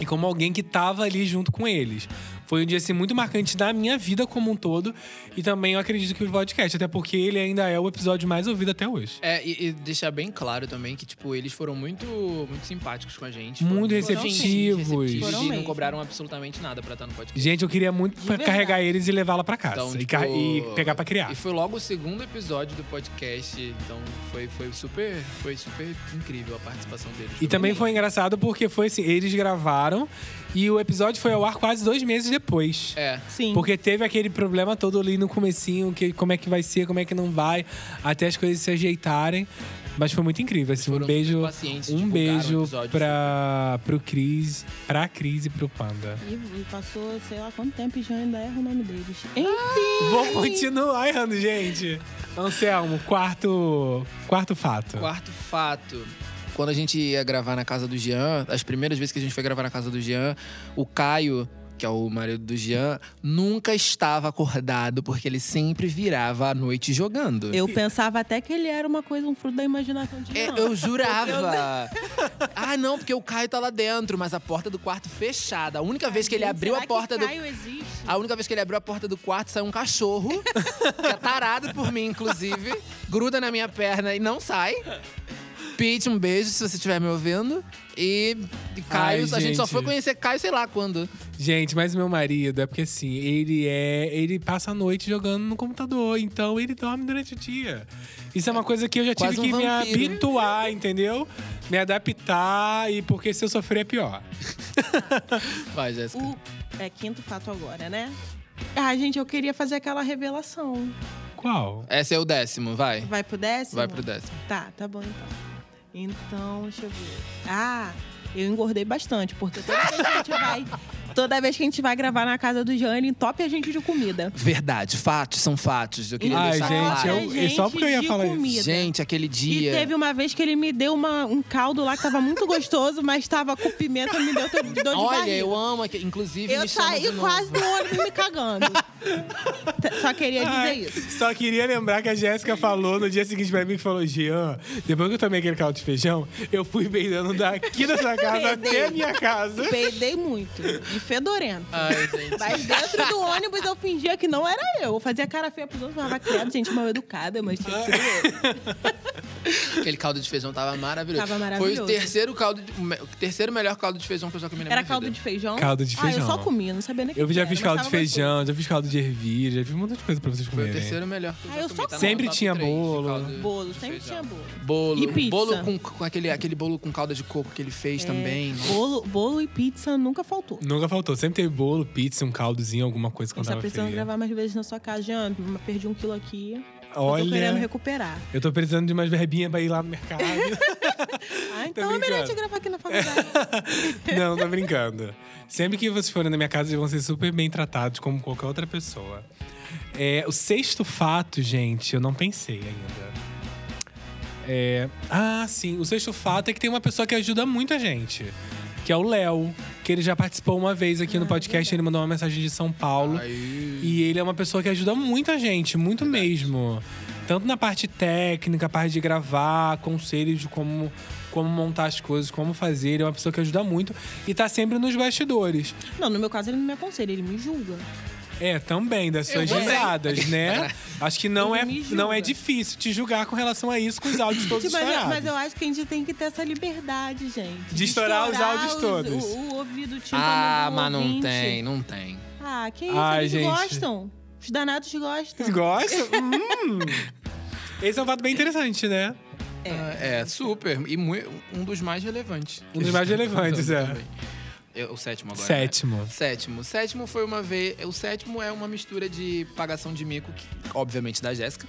e como alguém que tava ali junto com eles. Foi um dia assim, muito marcante da minha vida como um todo. E também eu acredito que o podcast, até porque ele ainda é o episódio mais ouvido até hoje. É, e, e deixar bem claro também que, tipo, eles foram muito, muito simpáticos com a gente. Muito Foram receptivos. receptivos e não cobraram absolutamente nada pra estar no podcast. Gente, eu queria muito carregar eles e levá-la pra casa. Então, e, tipo, e pegar pra criar. E foi logo o segundo episódio do podcast, então foi, foi super foi super incrível a participação deles. E também bem. foi engraçado porque foi assim, eles gravaram e o episódio foi ao ar quase dois meses depois. É. Sim. Porque teve aquele problema todo ali no comecinho, que como é que vai ser, como é que não vai, até as coisas se ajeitarem. Mas foi muito incrível, assim, um beijo, um beijo pra, pro Cris, pra Cris e pro Panda. E, e passou, sei lá quanto tempo e já ainda erra o nome deles. Ah! Enfim. <laughs> Vou continuar errando, gente. Anselmo, quarto, quarto fato. Quarto fato. Quando a gente ia gravar na casa do Jean, as primeiras vezes que a gente foi gravar na casa do Jean, o Caio, que é o marido do Jean, nunca estava acordado, porque ele sempre virava à noite jogando. Eu pensava até que ele era uma coisa, um fruto da imaginação de É, eu <laughs> jurava. ah, não, porque o Caio tá lá dentro, mas a porta do quarto fechada. A única vez que ele abriu a porta do. Caio existe? A única vez que ele abriu a porta do quarto, saiu um cachorro, <laughs> que é tarado por mim, inclusive, gruda na minha perna e não sai. Pete, um beijo se você estiver me ouvindo. E, e Caio, Ai, a gente só gente. foi conhecer Caio, sei lá quando. Gente, mas meu marido é porque assim, ele é. Ele passa a noite jogando no computador, então ele dorme durante o dia. Isso é uma coisa que eu já tive um que me vampiro. habituar, entendeu? Me adaptar, e porque se eu sofrer é pior. <laughs> Vai, Jéssica. O é quinto fato agora, né? Ah, gente, eu queria fazer aquela revelação. Qual? Esse é o décimo, vai. Vai pro décimo? Vai pro décimo. Tá, tá bom então. Então, deixa eu ver. Ah, eu engordei bastante, porque toda vez que a gente vai. Toda vez que a gente vai gravar na casa do Jane, top a gente de comida. Verdade, fatos são fatos. Eu queria Ai, deixar gente, claro. eu- a só porque eu ia falar isso. comida. Gente, aquele E dia. teve uma vez que ele me deu uma, um caldo lá que tava muito gostoso, mas tava com pimenta, me deu dor de Olha, barriga. eu amo, inclusive Eu saí de novo. quase no ônibus me cagando. Só queria dizer Ai, isso. Só queria lembrar que a Jéssica falou no dia seguinte pra mim que falou: Jean, depois que eu tomei aquele caldo de feijão, eu fui beijando daqui da sua casa Peidei. até a minha casa. Peidei muito. E fedorento. Ai, gente. Mas dentro do ônibus eu fingia que não era eu. Eu fazia cara feia pros outros, falava, credo, gente mal educada, mas tinha sido eu. <laughs> <laughs> Aquele caldo de feijão tava maravilhoso. Tava Foi o maravilhoso. terceiro caldo, de- o terceiro melhor caldo de feijão que eu já comi na Era minha caldo vida. de feijão? Caldo de Ah, eu feijão. só comi, não sabia nem o Eu que já fiz caldo de gostoso. feijão, já fiz caldo de ervilha, já fiz muita coisa pra vocês Foi comerem. o terceiro melhor que eu Ah, já eu comi. só Tá Sempre tinha de bolo. de Bolo, sempre feijão. tinha bolo. Bolo. E pizza? Bolo com, com aquele, aquele bolo com calda de coco que ele fez É, também. Bolo, bolo e pizza nunca faltou. Nunca faltou. Sempre teve bolo, pizza, um caldozinho, alguma coisa A quando gente tá tava precisando gravar mais vezes na sua casa, Jean. Perdi um quilo aqui. Eu Olha, tô querendo recuperar. eu tô precisando de umas verbinhas pra ir lá no mercado. <laughs> Ah, então é melhor te gravar aqui na faculdade. <laughs> Não, tô brincando. Sempre que vocês forem na minha casa, vocês vão ser super bem tratados, como qualquer outra pessoa. É, o sexto fato, gente, eu não pensei ainda. É, ah, sim. O sexto fato é que tem uma pessoa que ajuda muita gente. Que é o Léo. Que ele já participou uma vez aqui no podcast. Ele mandou uma mensagem de São Paulo. Aí. E ele é uma pessoa que ajuda muita gente, muito mesmo. Tanto na parte técnica, parte de gravar, conselhos de como, como montar as coisas, como fazer. Ele é uma pessoa que ajuda muito e tá sempre nos bastidores. não, no meu caso ele não me aconselha, ele me julga. É, também, das suas risadas, né? <laughs> Acho que não é, não é difícil te julgar com relação a isso, com os áudios todos Tipo, mas, eu- estourados. mas eu acho que a gente tem que ter essa liberdade, gente. De estourar os áudios todos. O, o ouvido tintando Ah, mas não tem, não tem. Ah, que isso, Ai, eles gente. gostam. Os danados gostam. Gostam? <laughs> hum. Esse é um fato bem interessante, né? É, é, super. E um dos mais relevantes. Um dos mais relevantes, é. Também. O sétimo agora. Sétimo. Né? Sétimo. Sétimo foi uma vez. O sétimo é uma mistura de pagação de mico, que, obviamente da Jéssica,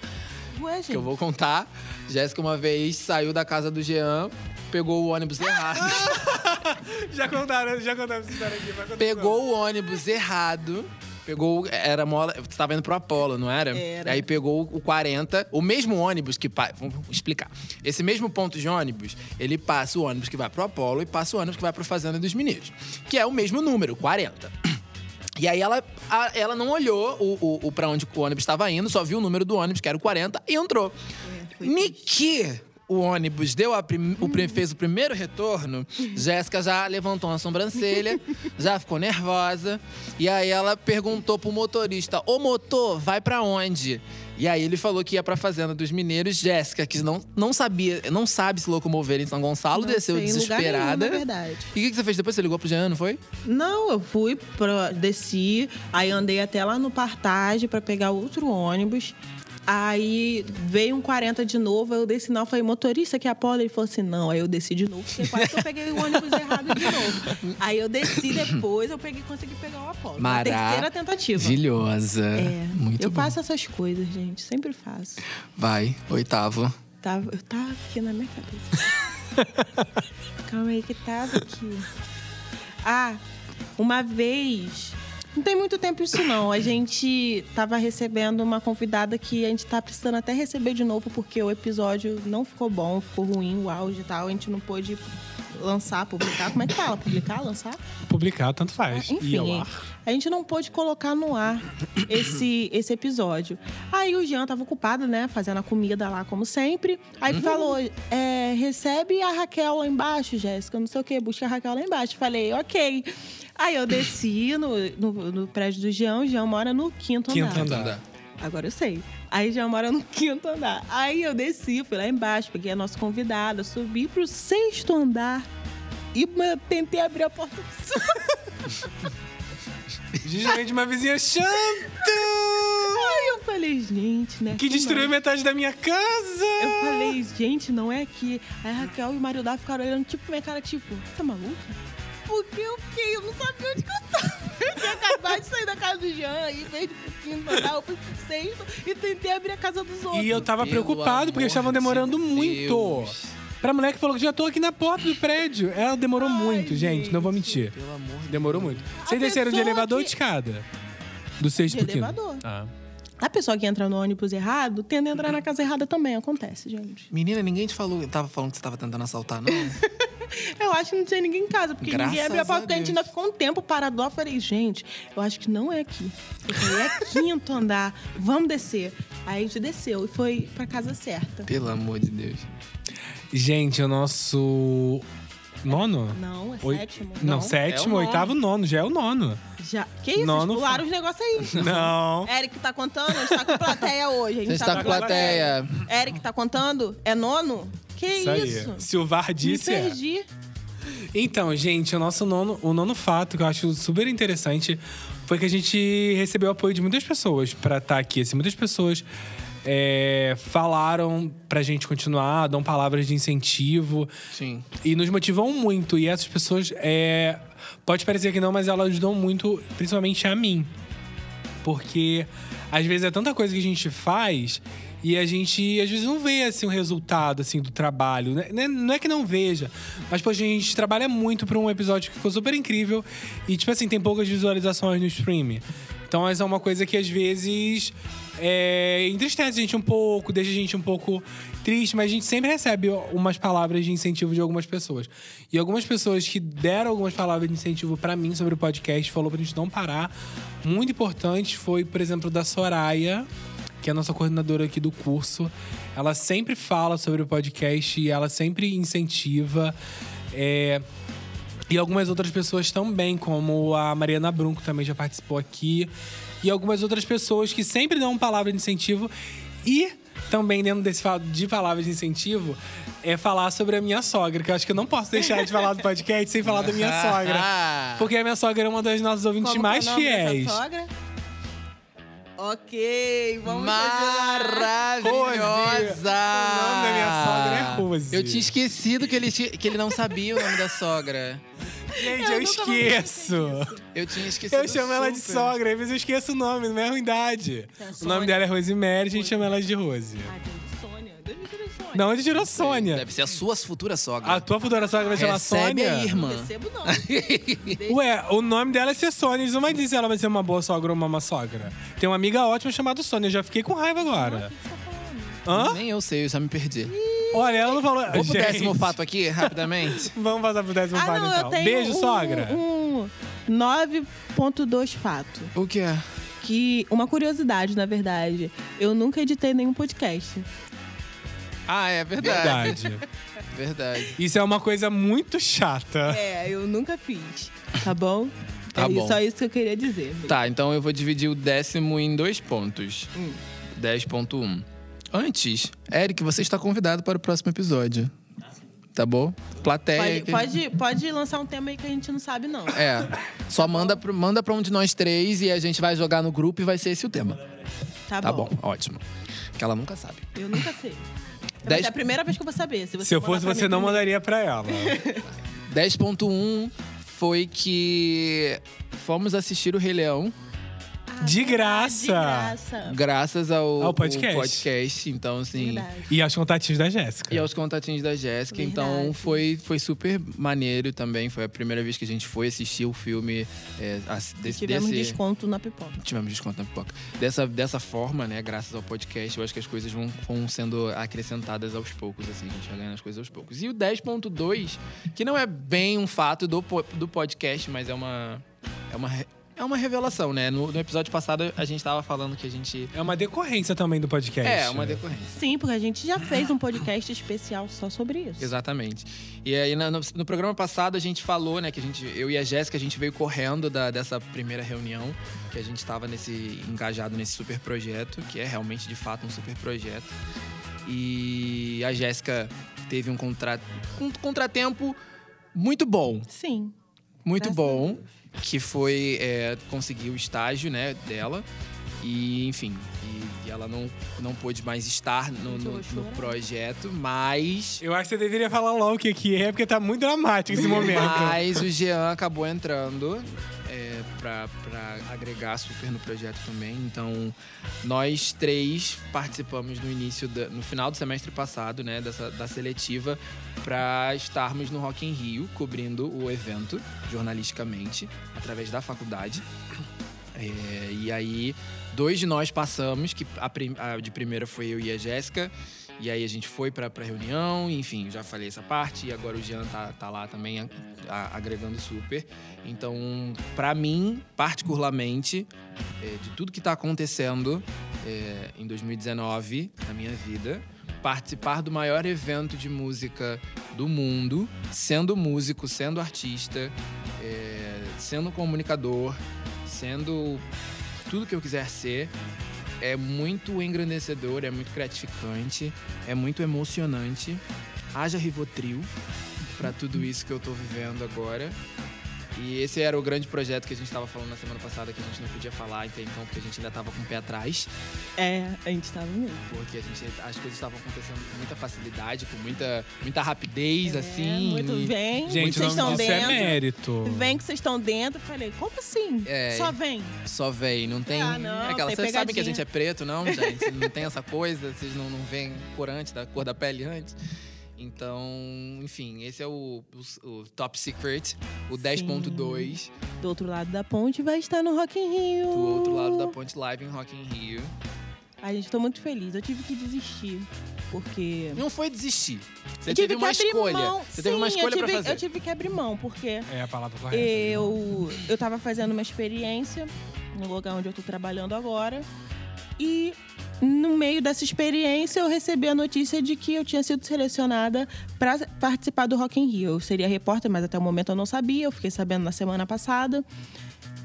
Ué, gente. que eu vou contar. Jéssica uma vez saiu da casa do Jean, pegou o ônibus errado. <laughs> Já contaram, já contaram essa história aqui. vai contar pegou o ônibus errado. Pegou, era mola, você tava indo pro Apolo, não era? Era. Aí pegou o 40, o mesmo ônibus que, vamos explicar. Esse mesmo ponto de ônibus, ele passa o ônibus que vai pro Apolo e passa o ônibus que vai pro Fazenda dos Mineiros, que é o mesmo número, 40. <clears throat> E aí ela, a- ela não olhou o, o, o para onde o ônibus estava indo, só viu o número do ônibus, que era o 40, e entrou. É, Niki, o ônibus deu prim- o, fez o primeiro retorno, Jéssica já levantou uma sobrancelha, <laughs> já ficou nervosa. E aí ela perguntou pro motorista: Ô motor, vai pra onde? E aí ele falou que ia pra Fazenda dos Mineiros. Jéssica, que não, não sabia, não sabe se locomover em São Gonçalo, Não desceu desesperada. nenhum, verdade. E o que, que você fez depois? Você ligou pro Jean, não foi? Não, eu fui, pra, desci, aí andei até lá no Partage pra pegar outro ônibus. Aí veio um 40 de novo, eu desci não, falei, motorista que é Apolo? Ele falou assim, não. Aí eu desci de novo, porque quase que eu peguei o ônibus errado de novo. Aí eu desci depois, eu peguei, consegui pegar o Apolo. Terceira tentativa. Maravilhosa. É, Muito eu bom. faço essas coisas, gente, sempre faço. Vai, oitavo. Tava, eu tava aqui na minha cabeça. <laughs> Calma aí que tava aqui. Ah, uma vez. Não tem muito tempo isso não. A gente tava recebendo uma convidada que a gente tá precisando até receber de novo porque o episódio não ficou bom, ficou ruim o áudio e tal. A gente não pôde lançar, publicar. Como é que fala? Publicar, lançar? Publicar, tanto faz. Ao Enfim, ar. a gente não pôde colocar no ar esse, <coughs> esse episódio. Aí o Jean tava ocupado, né? Fazendo a comida lá, como sempre. Aí falou: é, recebe a Raquel lá embaixo, Jéssica, não sei o quê, busca a Raquel lá embaixo. Falei, ok. Aí eu desci no, no, no prédio do Jean, o Jean mora no quinto, Quinto andar. andar. Agora eu sei. Aí já mora no <laughs> quinto andar. Aí eu desci, fui lá embaixo, peguei a nossa convidada, subi pro sexto andar e tentei abrir a porta. <laughs> <laughs> Justamente uma vizinha chata! Aí eu falei, gente, né? Que destruiu não. metade da minha casa! Eu falei, gente, não é aqui. Aí a Raquel e o Mario Dá ficaram olhando, tipo, minha cara, tipo, você é maluca? Porque eu fiquei, eu não sabia onde que eu tava. <laughs> Eu tinha acabado de sair da casa do Jean, aí veio pro quinto andar, eu fui pro sexto e tentei abrir a casa dos outros. E eu tava Pelo preocupado porque eles estavam demorando muito. Deus. Pra mulher que falou que já tô aqui na porta do prédio. Ela demorou Ai, muito, gente. Não vou mentir. Pelo amor de Demorou muito. Vocês desceram de elevador ou que- de escada? Do sexto De pro quinto? elevador. Ah. A pessoa que entra no ônibus errado tende a entrar na casa errada também, acontece, gente. Menina, ninguém te falou, tava falando que você tava tentando assaltar, não? <laughs> Eu acho que não tinha ninguém em casa, porque Graças ninguém abriu a porta, a porque a gente ainda ficou um tempo parado lá. Eu falei, gente, eu acho que não é aqui. Eu falei, é quinto andar, vamos descer. Aí a gente desceu e foi pra casa certa. Pelo amor de Deus. Gente, o nosso. Nono? Não, é Oi- sétimo. Não, Não, sétimo, é oitavo, nono. Já é o nono. Já. Que isso? Nono Eles pularam os negócios aí. <laughs> Não. Eric tá contando? A gente tá com plateia hoje. A A gente gente tá com plateia. Eric tá contando? É nono? Que Isso isso? aí. Se o VAR Me disse. é. perdi. Então, gente, o nosso nono, o nono fato que eu acho super interessante foi que a gente recebeu apoio de muitas pessoas pra estar aqui. Assim, muitas pessoas é, falaram pra gente continuar, dão palavras de incentivo Sim. e nos motivam muito. E essas pessoas, é, pode parecer que não, mas elas ajudam muito, principalmente a mim. Porque às vezes é tanta coisa que a gente faz e a gente às vezes não vê assim o resultado assim do trabalho. Né? Né? Não é que não veja, mas poxa, a gente trabalha muito pra um episódio que ficou super incrível e tipo assim, tem poucas visualizações no stream. Então essa é uma coisa que às vezes é, entristece a gente um pouco, deixa a gente um pouco triste, mas a gente sempre recebe umas palavras de incentivo de algumas pessoas. E algumas pessoas que deram algumas palavras de incentivo pra mim sobre o podcast, falou pra gente não parar. Muito importante foi, por exemplo, da Soraya, que é a nossa coordenadora aqui do curso. Ela sempre fala sobre o podcast e ela sempre incentiva. É, e algumas outras pessoas também, como a Mariana Brunco também já participou aqui. E algumas outras pessoas que sempre dão palavra de incentivo. E também dentro desse de palavras de incentivo, é falar sobre a minha sogra, que eu acho que eu não posso deixar de falar do podcast sem falar da minha <laughs> sogra. <laughs> Porque a minha sogra é uma das nossas ouvintes Como é mais dessa fiéis. Ok, vamos. Maravilhosa! O nome da minha sogra é Rose. Eu tinha esquecido que ele, que ele não sabia o nome da sogra. Gente, Eu eu, nunca vou esqueço. Eu tinha esquecido. Eu chamo ela de super. sogra, às vezes eu esqueço o nome, não é ruindade. A O nome dela é Rosemary, a gente chama ela de Rose. Ah, tem de Sônia. Deve ter Sônia. Não, onde tirou Sônia? Deve ser a sua futura sogra. A tua futura sogra vai chamar Recebe Sônia? aí, irmã. Não recebo, não. Ué, o nome dela é ser Sônia. Isso não vai dizer se ela vai ser uma boa sogra ou uma má sogra. Tem uma amiga ótima chamada Sônia. Eu já fiquei com raiva agora. Hã? Nem eu sei, eu já me perdi. Olha, ela não falou. Vamos pro Gente, décimo fato aqui, rapidamente. <laughs> Vamos passar pro décimo Ah, fato não, então. eu tenho Beijo, um, sogra. um 9.2 fato. o que é? Que, uma curiosidade, na verdade. Eu nunca editei nenhum podcast. Ah, é verdade. Verdade. <laughs> Verdade. Isso é uma coisa muito chata. É, eu nunca fiz. Tá bom? Tá é bom. só isso que eu queria dizer. Tá, então eu vou dividir o décimo em dois pontos. 10.1. Antes, Eric, você está convidado para o próximo episódio. Tá bom? Plateia. Pode, pode, pode lançar um tema aí que a gente não sabe, não. É. Só manda, pro, manda pra um de nós três e a gente vai jogar no grupo e vai ser esse o tema. Tá, Tá bom, ótimo. Que ela nunca sabe. Eu nunca sei. Vai Dez- ser a primeira vez que eu vou saber. Se, você Se eu fosse você, não primeiro. mandaria pra ela. <laughs> 10.1 foi que fomos assistir o Rei Leão De graça. De graça. graças ao, Ao podcast. ao podcast. Então, assim. Verdade. E aos contatinhos da Jéssica. E aos contatinhos da Jéssica. Então foi, foi super maneiro também. Foi a primeira vez que a gente foi assistir o filme. É, a- desse, Tivemos desse- desconto na pipoca. Tivemos desconto na pipoca. Dessa, dessa forma, né, graças ao podcast, eu acho que as coisas vão, vão sendo acrescentadas aos poucos, assim, a gente vai ganhando as coisas aos poucos. E o 10.2, que não é bem um fato do, do podcast, mas é uma. É uma, é uma revelação, né? No, no episódio passado a gente tava falando que a gente. É uma decorrência também do podcast. É, uma decorrência. Sim, porque a gente já fez um podcast especial só sobre isso. Exatamente. E aí, na- no, no programa passado, a gente falou, né, que a gente, eu e a Jéssica, a gente veio correndo da- dessa primeira reunião, que a gente estava nesse, engajado nesse super projeto, que é realmente, de fato, um super projeto. E a Jéssica teve um, contra, um contratempo muito bom. Sim. Muito bom. Que foi é, conseguir o estágio, né, dela. E, enfim, e, e ela não, não pôde mais estar no, no- no projeto, mas Eu acho que você deveria falar logo o que é, porque tá muito dramático esse momento. Mas o Jean acabou entrando é, pra agregar super no projeto também. Então, nós três participamos no início, da- no final do semestre passado, né, dessa, da seletiva, pra estarmos no Rock in Rio, cobrindo o evento jornalisticamente, através da faculdade. É, e aí, dois de nós passamos, que a, a de primeira foi eu e a Jéssica. E aí a gente foi pra, pra reunião, enfim, já falei essa parte. E agora o Jean tá, tá lá também a- a- agregando super. Então, pra mim, particularmente, é, de tudo que tá acontecendo é, em 2019 na minha vida, participar do maior evento de música do mundo, sendo músico, sendo artista, é, sendo comunicador, sendo tudo que eu quiser ser. É muito engrandecedor, é muito gratificante, é muito emocionante. Haja Rivotril para tudo isso que eu tô vivendo agora. E esse era o grande projeto que a gente estava falando na semana passada, que a gente não podia falar até então, porque a gente ainda estava com o pé atrás. É, a gente tava mesmo. Porque a gente, as coisas estavam acontecendo com muita facilidade, com muita, muita rapidez, assim. É, Muito e- vem, Gente, vocês não, estão isso é dentro. mérito. Vem que vocês estão dentro. Falei, como assim? É. Só vem. Só vem, não tem. Ah, não, aquela, tem vocês sabem que a pegadinha. gente é preto, não, gente? Não tem essa coisa, vocês não, não veem cor antes, da cor da pele antes. Então, enfim, esse é o, o- o Top Secret, o 10.2, Do outro lado da ponte vai estar no Rock in Rio. do outro lado da Ponte Live em Rock in Rio. Ai, gente, tô muito feliz. Eu tive que desistir. Porque. Não foi desistir. Você teve uma escolha. Mão. Você teve uma Sim, escolha tive, pra fazer. Eu tive que abrir mão, porque É a palavra correta. eu, eu tava fazendo uma experiência no lugar onde eu tô trabalhando agora. E no meio dessa experiência eu recebi a notícia de que eu tinha sido selecionada para participar do Rock in Rio. Eu seria repórter, mas até o momento eu não sabia. Eu fiquei sabendo na semana passada.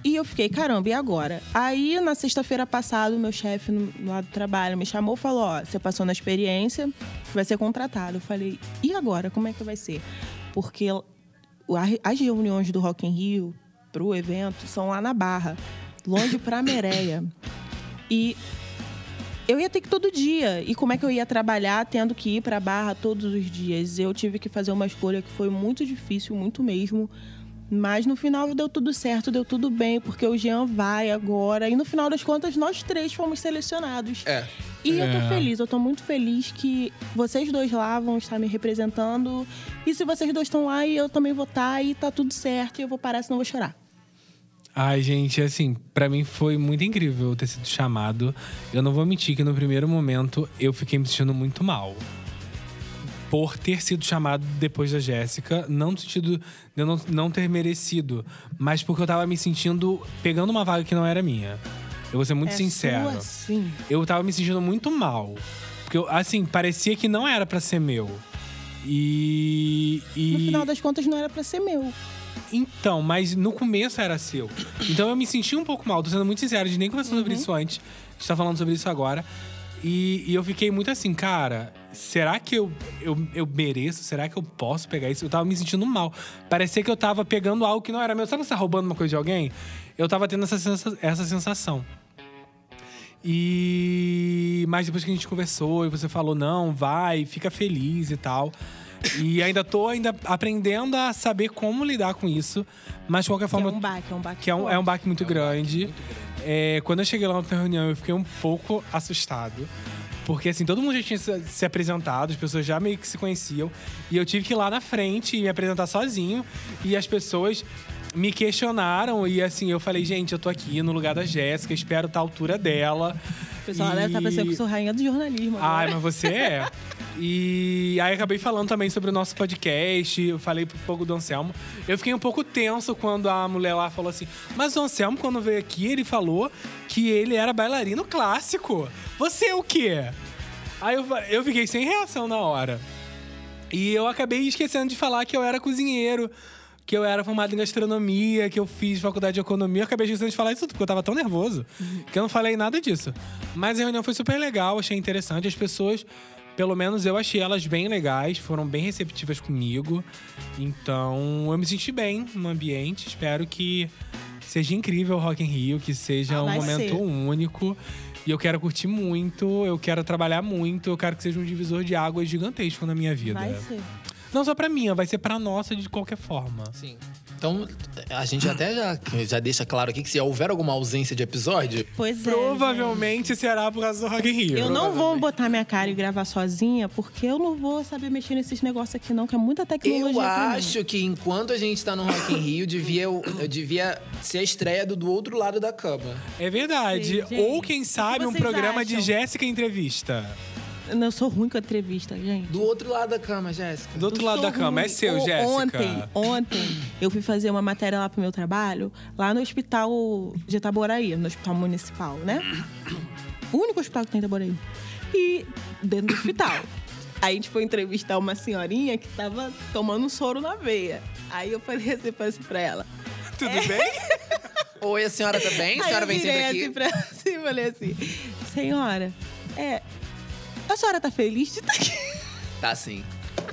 E eu fiquei, caramba, e agora? Aí, na sexta-feira passada, o meu chefe lado do trabalho me chamou e falou: Ó, você passou na experiência, vai ser contratado. Eu falei: e agora? Como é que vai ser? Porque as reuniões do Rock in Rio pro evento são lá na Barra, longe pra Mereia. E eu ia ter que ir todo dia. E como é que eu ia trabalhar tendo que ir pra Barra todos os dias? Eu tive que fazer uma escolha que foi muito difícil, muito mesmo. Mas no final deu tudo certo, deu tudo bem, porque o Jean vai agora. E no final das contas, nós três fomos selecionados. É. E eu É. tô feliz, eu tô muito feliz que vocês dois lá vão estar me representando. E se vocês dois estão lá, e eu também vou estar, e tá tudo certo, e eu vou parar, senão eu vou chorar. Ai, gente, assim, pra mim foi muito incrível ter sido chamado. Eu não vou mentir que no primeiro momento eu fiquei me sentindo muito mal. Por ter sido chamado depois da Jéssica, não no sentido de eu não, não ter merecido, mas porque eu tava me sentindo pegando uma vaga que não era minha. Eu vou ser muito é sincero. Sua, sim. eu tava me sentindo muito mal. Porque, eu, assim, parecia que não era pra ser meu. E. e... No final das contas, não era pra ser meu. Então, mas no começo era seu. Então eu me senti um pouco mal, tô sendo muito sincero, a gente nem conversou sobre isso antes. A gente tá falando sobre isso agora. E, e eu fiquei muito assim, cara, será que eu, eu, eu mereço? Será que eu posso pegar isso? Eu tava me sentindo mal. Parecia que eu tava pegando algo que não era meu. Sabe você tá roubando uma coisa de alguém? Eu tava tendo essa, sensa- essa sensação. E mas depois que a gente conversou e você falou não, vai, fica feliz e tal. E ainda tô ainda aprendendo a saber como lidar com isso, mas de qualquer Que é forma um baque, é um baque. que é um, é um baque muito É um baque grande. muito grande. É, quando eu cheguei lá na reunião, eu fiquei um pouco assustado. Porque, assim, todo mundo já tinha se, se apresentado, as pessoas já meio que se conheciam. E eu tive que ir lá na frente e me apresentar sozinho. E as pessoas me questionaram. E, assim, eu falei, gente, eu tô aqui no lugar da Jéssica, espero estar à altura dela. Pessoal E- deve estar pensando que eu sou rainha do jornalismo. Ai, agora. mas você é. <laughs> E aí acabei falando também sobre o nosso podcast. Eu falei um pouco do Anselmo. Eu fiquei um pouco tenso quando a mulher lá falou assim: Mas o Anselmo, quando veio aqui, ele falou que ele era bailarino clássico. Você é o quê? Aí eu, eu fiquei sem reação na hora. E eu acabei esquecendo de falar que eu era cozinheiro, que eu era formado em gastronomia, que eu fiz faculdade de economia. Eu acabei esquecendo de falar isso tudo, porque eu tava tão nervoso que eu não falei nada disso. Mas a reunião foi super legal, achei interessante. As pessoas, pelo menos eu achei elas bem legais, foram bem receptivas comigo. Então eu me senti bem no ambiente. Espero que seja incrível o Rock in Rio, que seja Ah, um momento ser. único. E eu quero curtir muito, eu quero trabalhar muito, eu quero que seja um divisor de águas gigantesco na minha vida. Vai ser. Não só pra minha, vai ser pra nossa de qualquer forma. Sim. Então, a gente até já, já deixa claro aqui que se houver alguma ausência de episódio, Pois é. Provavelmente será por causa do Rock in Rio. Eu não vou botar minha cara e gravar sozinha, porque eu não vou saber mexer nesses negócios aqui, não, que é muita tecnologia. eu pra mim. acho que enquanto a gente tá no Rock in Rio, devia, eu, eu devia ser a estreia do, do outro lado da cama. É verdade. Sim. Ou quem sabe um programa de acham? Jéssica Entrevista. Eu sou ruim com entrevista, gente. Do outro lado da cama, Jéssica. Do outro Eu lado da cama. É seu, O- Jéssica. Ontem, ontem, eu fui fazer uma matéria lá pro meu trabalho, lá no hospital de Itaboraí, no hospital municipal, né? O único hospital que tem em Itaboraí. E dentro do hospital. Aí a gente foi entrevistar uma senhorinha que tava tomando um soro na veia. Aí eu falei assim, falei assim pra ela. Tudo bem? Oi, a senhora tá bem? A senhora vem sempre aqui? assim pra e falei assim: Senhora, é. A senhora tá feliz de estar aqui? Tá sim.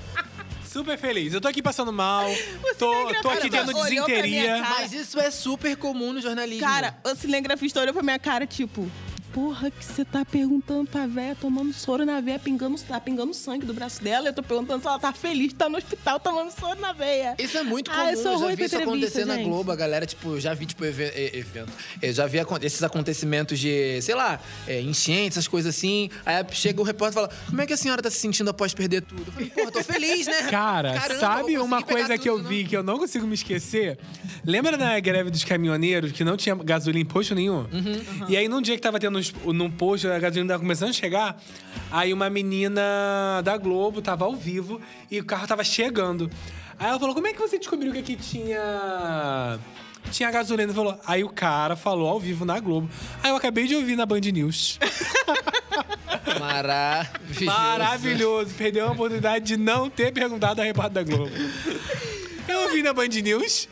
<laughs> Super feliz. Eu tô aqui passando mal. O Tô, tô aqui tendo olhou pra minha desinteria. cara. Mas isso é super comum no jornalismo. Cara, o cinegrafista olhou pra minha cara, tipo. Porra, que você tá perguntando pra véia tomando soro na veia, pingando, tá pingando sangue do braço dela. Eu tô perguntando se ela tá feliz, tá no hospital tomando soro na veia. Isso é muito Ah, comum, eu sou eu já ruim vi isso acontecer na gente. Globo. A galera, tipo, eu já vi, tipo, eve- evento. Eu já vi esses acontecimentos de, sei lá, é, enchentes, essas coisas assim. Aí chega o repórter e fala: Como é que a senhora tá se sentindo após perder tudo? Eu falei, porra, tô feliz, né? <laughs> Cara, Caramba, sabe uma coisa que eu tudo, vi né? que eu não consigo me esquecer? Lembra da greve dos caminhoneiros que não tinha gasolina em posto nenhum? Uhum. E aí, num dia que tava tendo uns- num posto, a gasolina tava começando a chegar, aí uma menina da Globo tava ao vivo e o carro tava chegando. Aí ela falou: Como é que você descobriu que aqui tinha. Tinha gasolina? Falou. Aí o cara falou ao vivo na Globo. Aí eu acabei de ouvir na Band News. <laughs> Maravilhoso. Maravilhoso. Perdeu a oportunidade de não ter perguntado a repórter da Globo. Eu ouvi na Band News.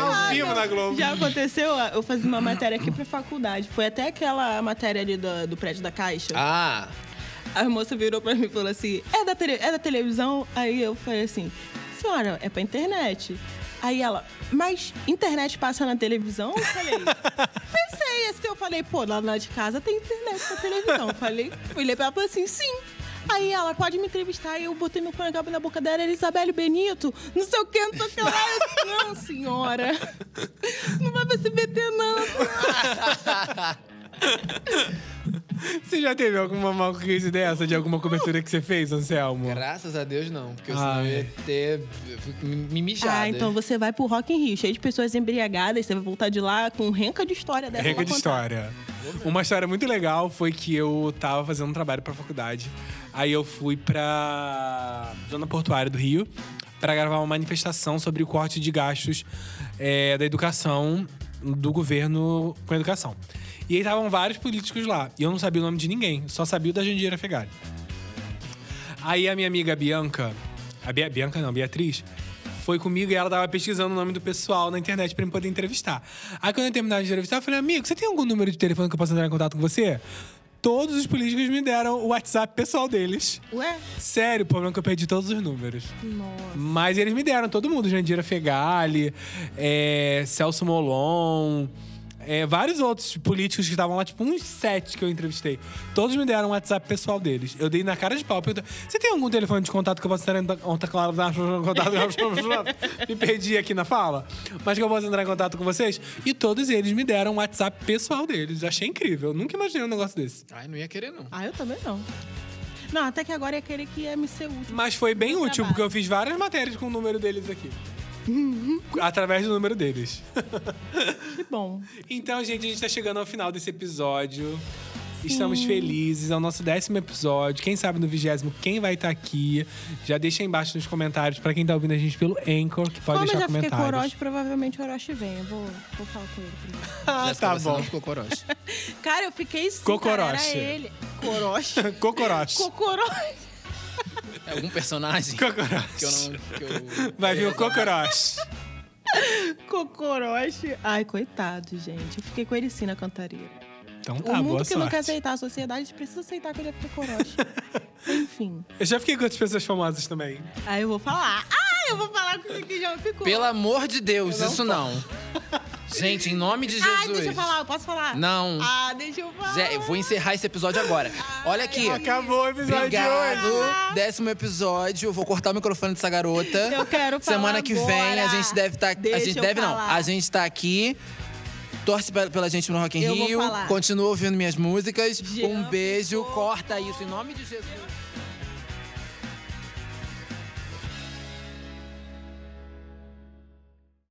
Ao vivo na Globo. Já aconteceu, eu fazia uma matéria aqui pra faculdade. Foi até aquela matéria ali do, do prédio da Caixa. Ah, A moça virou pra mim e falou assim: é da, é da televisão? Aí eu falei assim: senhora, é pra internet. Aí ela, mas internet passa na televisão? Eu falei, <laughs> pensei assim, eu falei, pô, lá, lá de casa tem internet na televisão. Eu falei, olhei pra ela e falei assim, sim. Aí ela, pode me entrevistar. Aí eu botei meu fone na boca dela, Elizabeth Benito, não sei o que, não sei o que lá. Eu disse, não, senhora, <laughs> não vai pra se meter, não. <laughs> Você já teve alguma maluquice dessa, de alguma cobertura que você fez, Anselmo? graças a Deus não. Porque senão Ai. eu ia ter me mijado. Ah, então você vai pro Rock in Rio, cheio de pessoas embriagadas, você vai voltar de lá com renca de história dessa pra de contar. história. Uma história muito legal foi que eu tava fazendo um trabalho pra faculdade. Aí eu fui pra zona portuária do Rio pra gravar uma manifestação sobre o corte de gastos é, da educação do governo com a educação. E aí estavam vários políticos lá. E eu não sabia o nome de ninguém, só sabia o da Jandira Fegali. Aí a minha amiga Bianca, a Bia- Bianca não, Beatriz, foi comigo e ela tava pesquisando o nome do pessoal na internet pra me poder entrevistar. Aí quando eu terminar de entrevistar, eu falei, amigo, você tem algum número de telefone que eu possa entrar em contato com você? Todos os políticos me deram o WhatsApp pessoal deles. Ué? Sério, o problema é que eu perdi todos os números. Nossa. Mas eles me deram, todo mundo. Jandira Fegali, é, Celso Molon, é, vários outros políticos que estavam lá, tipo uns sete que eu entrevistei. Todos me deram o WhatsApp pessoal deles. Eu dei na cara de pau. Perguntei, você tem algum telefone de contato que eu possa entrar em contato? <laughs> me perdi aqui na fala. Mas que eu possa entrar em contato com vocês? E todos eles me deram o WhatsApp pessoal deles. Achei incrível. Nunca imaginei um negócio desse. Ai, não ia querer, não. Ah, eu também não. Não, até que agora é aquele que ia me ser útil. Mas foi bem útil, trabalho. porque eu fiz várias matérias com o número deles aqui. <laughs> Através do número deles. <laughs> Que bom. Então, gente, a gente tá chegando ao final desse episódio. Estamos felizes, é o nosso décimo episódio. Quem sabe no vigésimo quem vai estar aqui? Já deixa aí embaixo nos comentários pra quem tá ouvindo a gente pelo Anchor, que pode Como eu deixar já fiquei com o comentários. Orochi, provavelmente o Orochi vem. Eu vou, vou falar com ele primeiro. <laughs> Ah, tá bom. não ficou coroche. Cara, eu fiquei sim, Cocoroche. cara, era ele. Coroche. Cocoroche. Cocoroche. É algum personagem <laughs> Cocoroche. que eu não... Que eu... Vai vir o Cocoroche. Cocoroche. Ai, coitado, gente. Eu fiquei com ele sim na cantaria. Então o tá, mundo boa que não sorte. quer aceitar a sociedade precisa aceitar que ele é cocoroche. <laughs> Enfim. Eu já fiquei com outras pessoas famosas também. Aí eu vou falar. Ah, eu vou falar com o que já ficou. Pelo amor de Deus, Eu não isso não. <laughs> Gente, em nome de Jesus. Ai, deixa eu falar. Eu posso falar? Não. Ah, deixa eu falar. Zé, eu vou encerrar esse episódio agora. Olha aqui. Acabou o episódio Obrigado. de hoje. Décimo episódio. Eu vou cortar o microfone dessa garota. Eu quero falar Semana que vem a agora. gente deve estar. a Deixa gente eu deve não. falar. A gente tá aqui. Torce pe- pela gente no Rock in Eu vou Rio. falar. Continua ouvindo minhas músicas. Um beijo. ficou- Corta isso em nome de Jesus.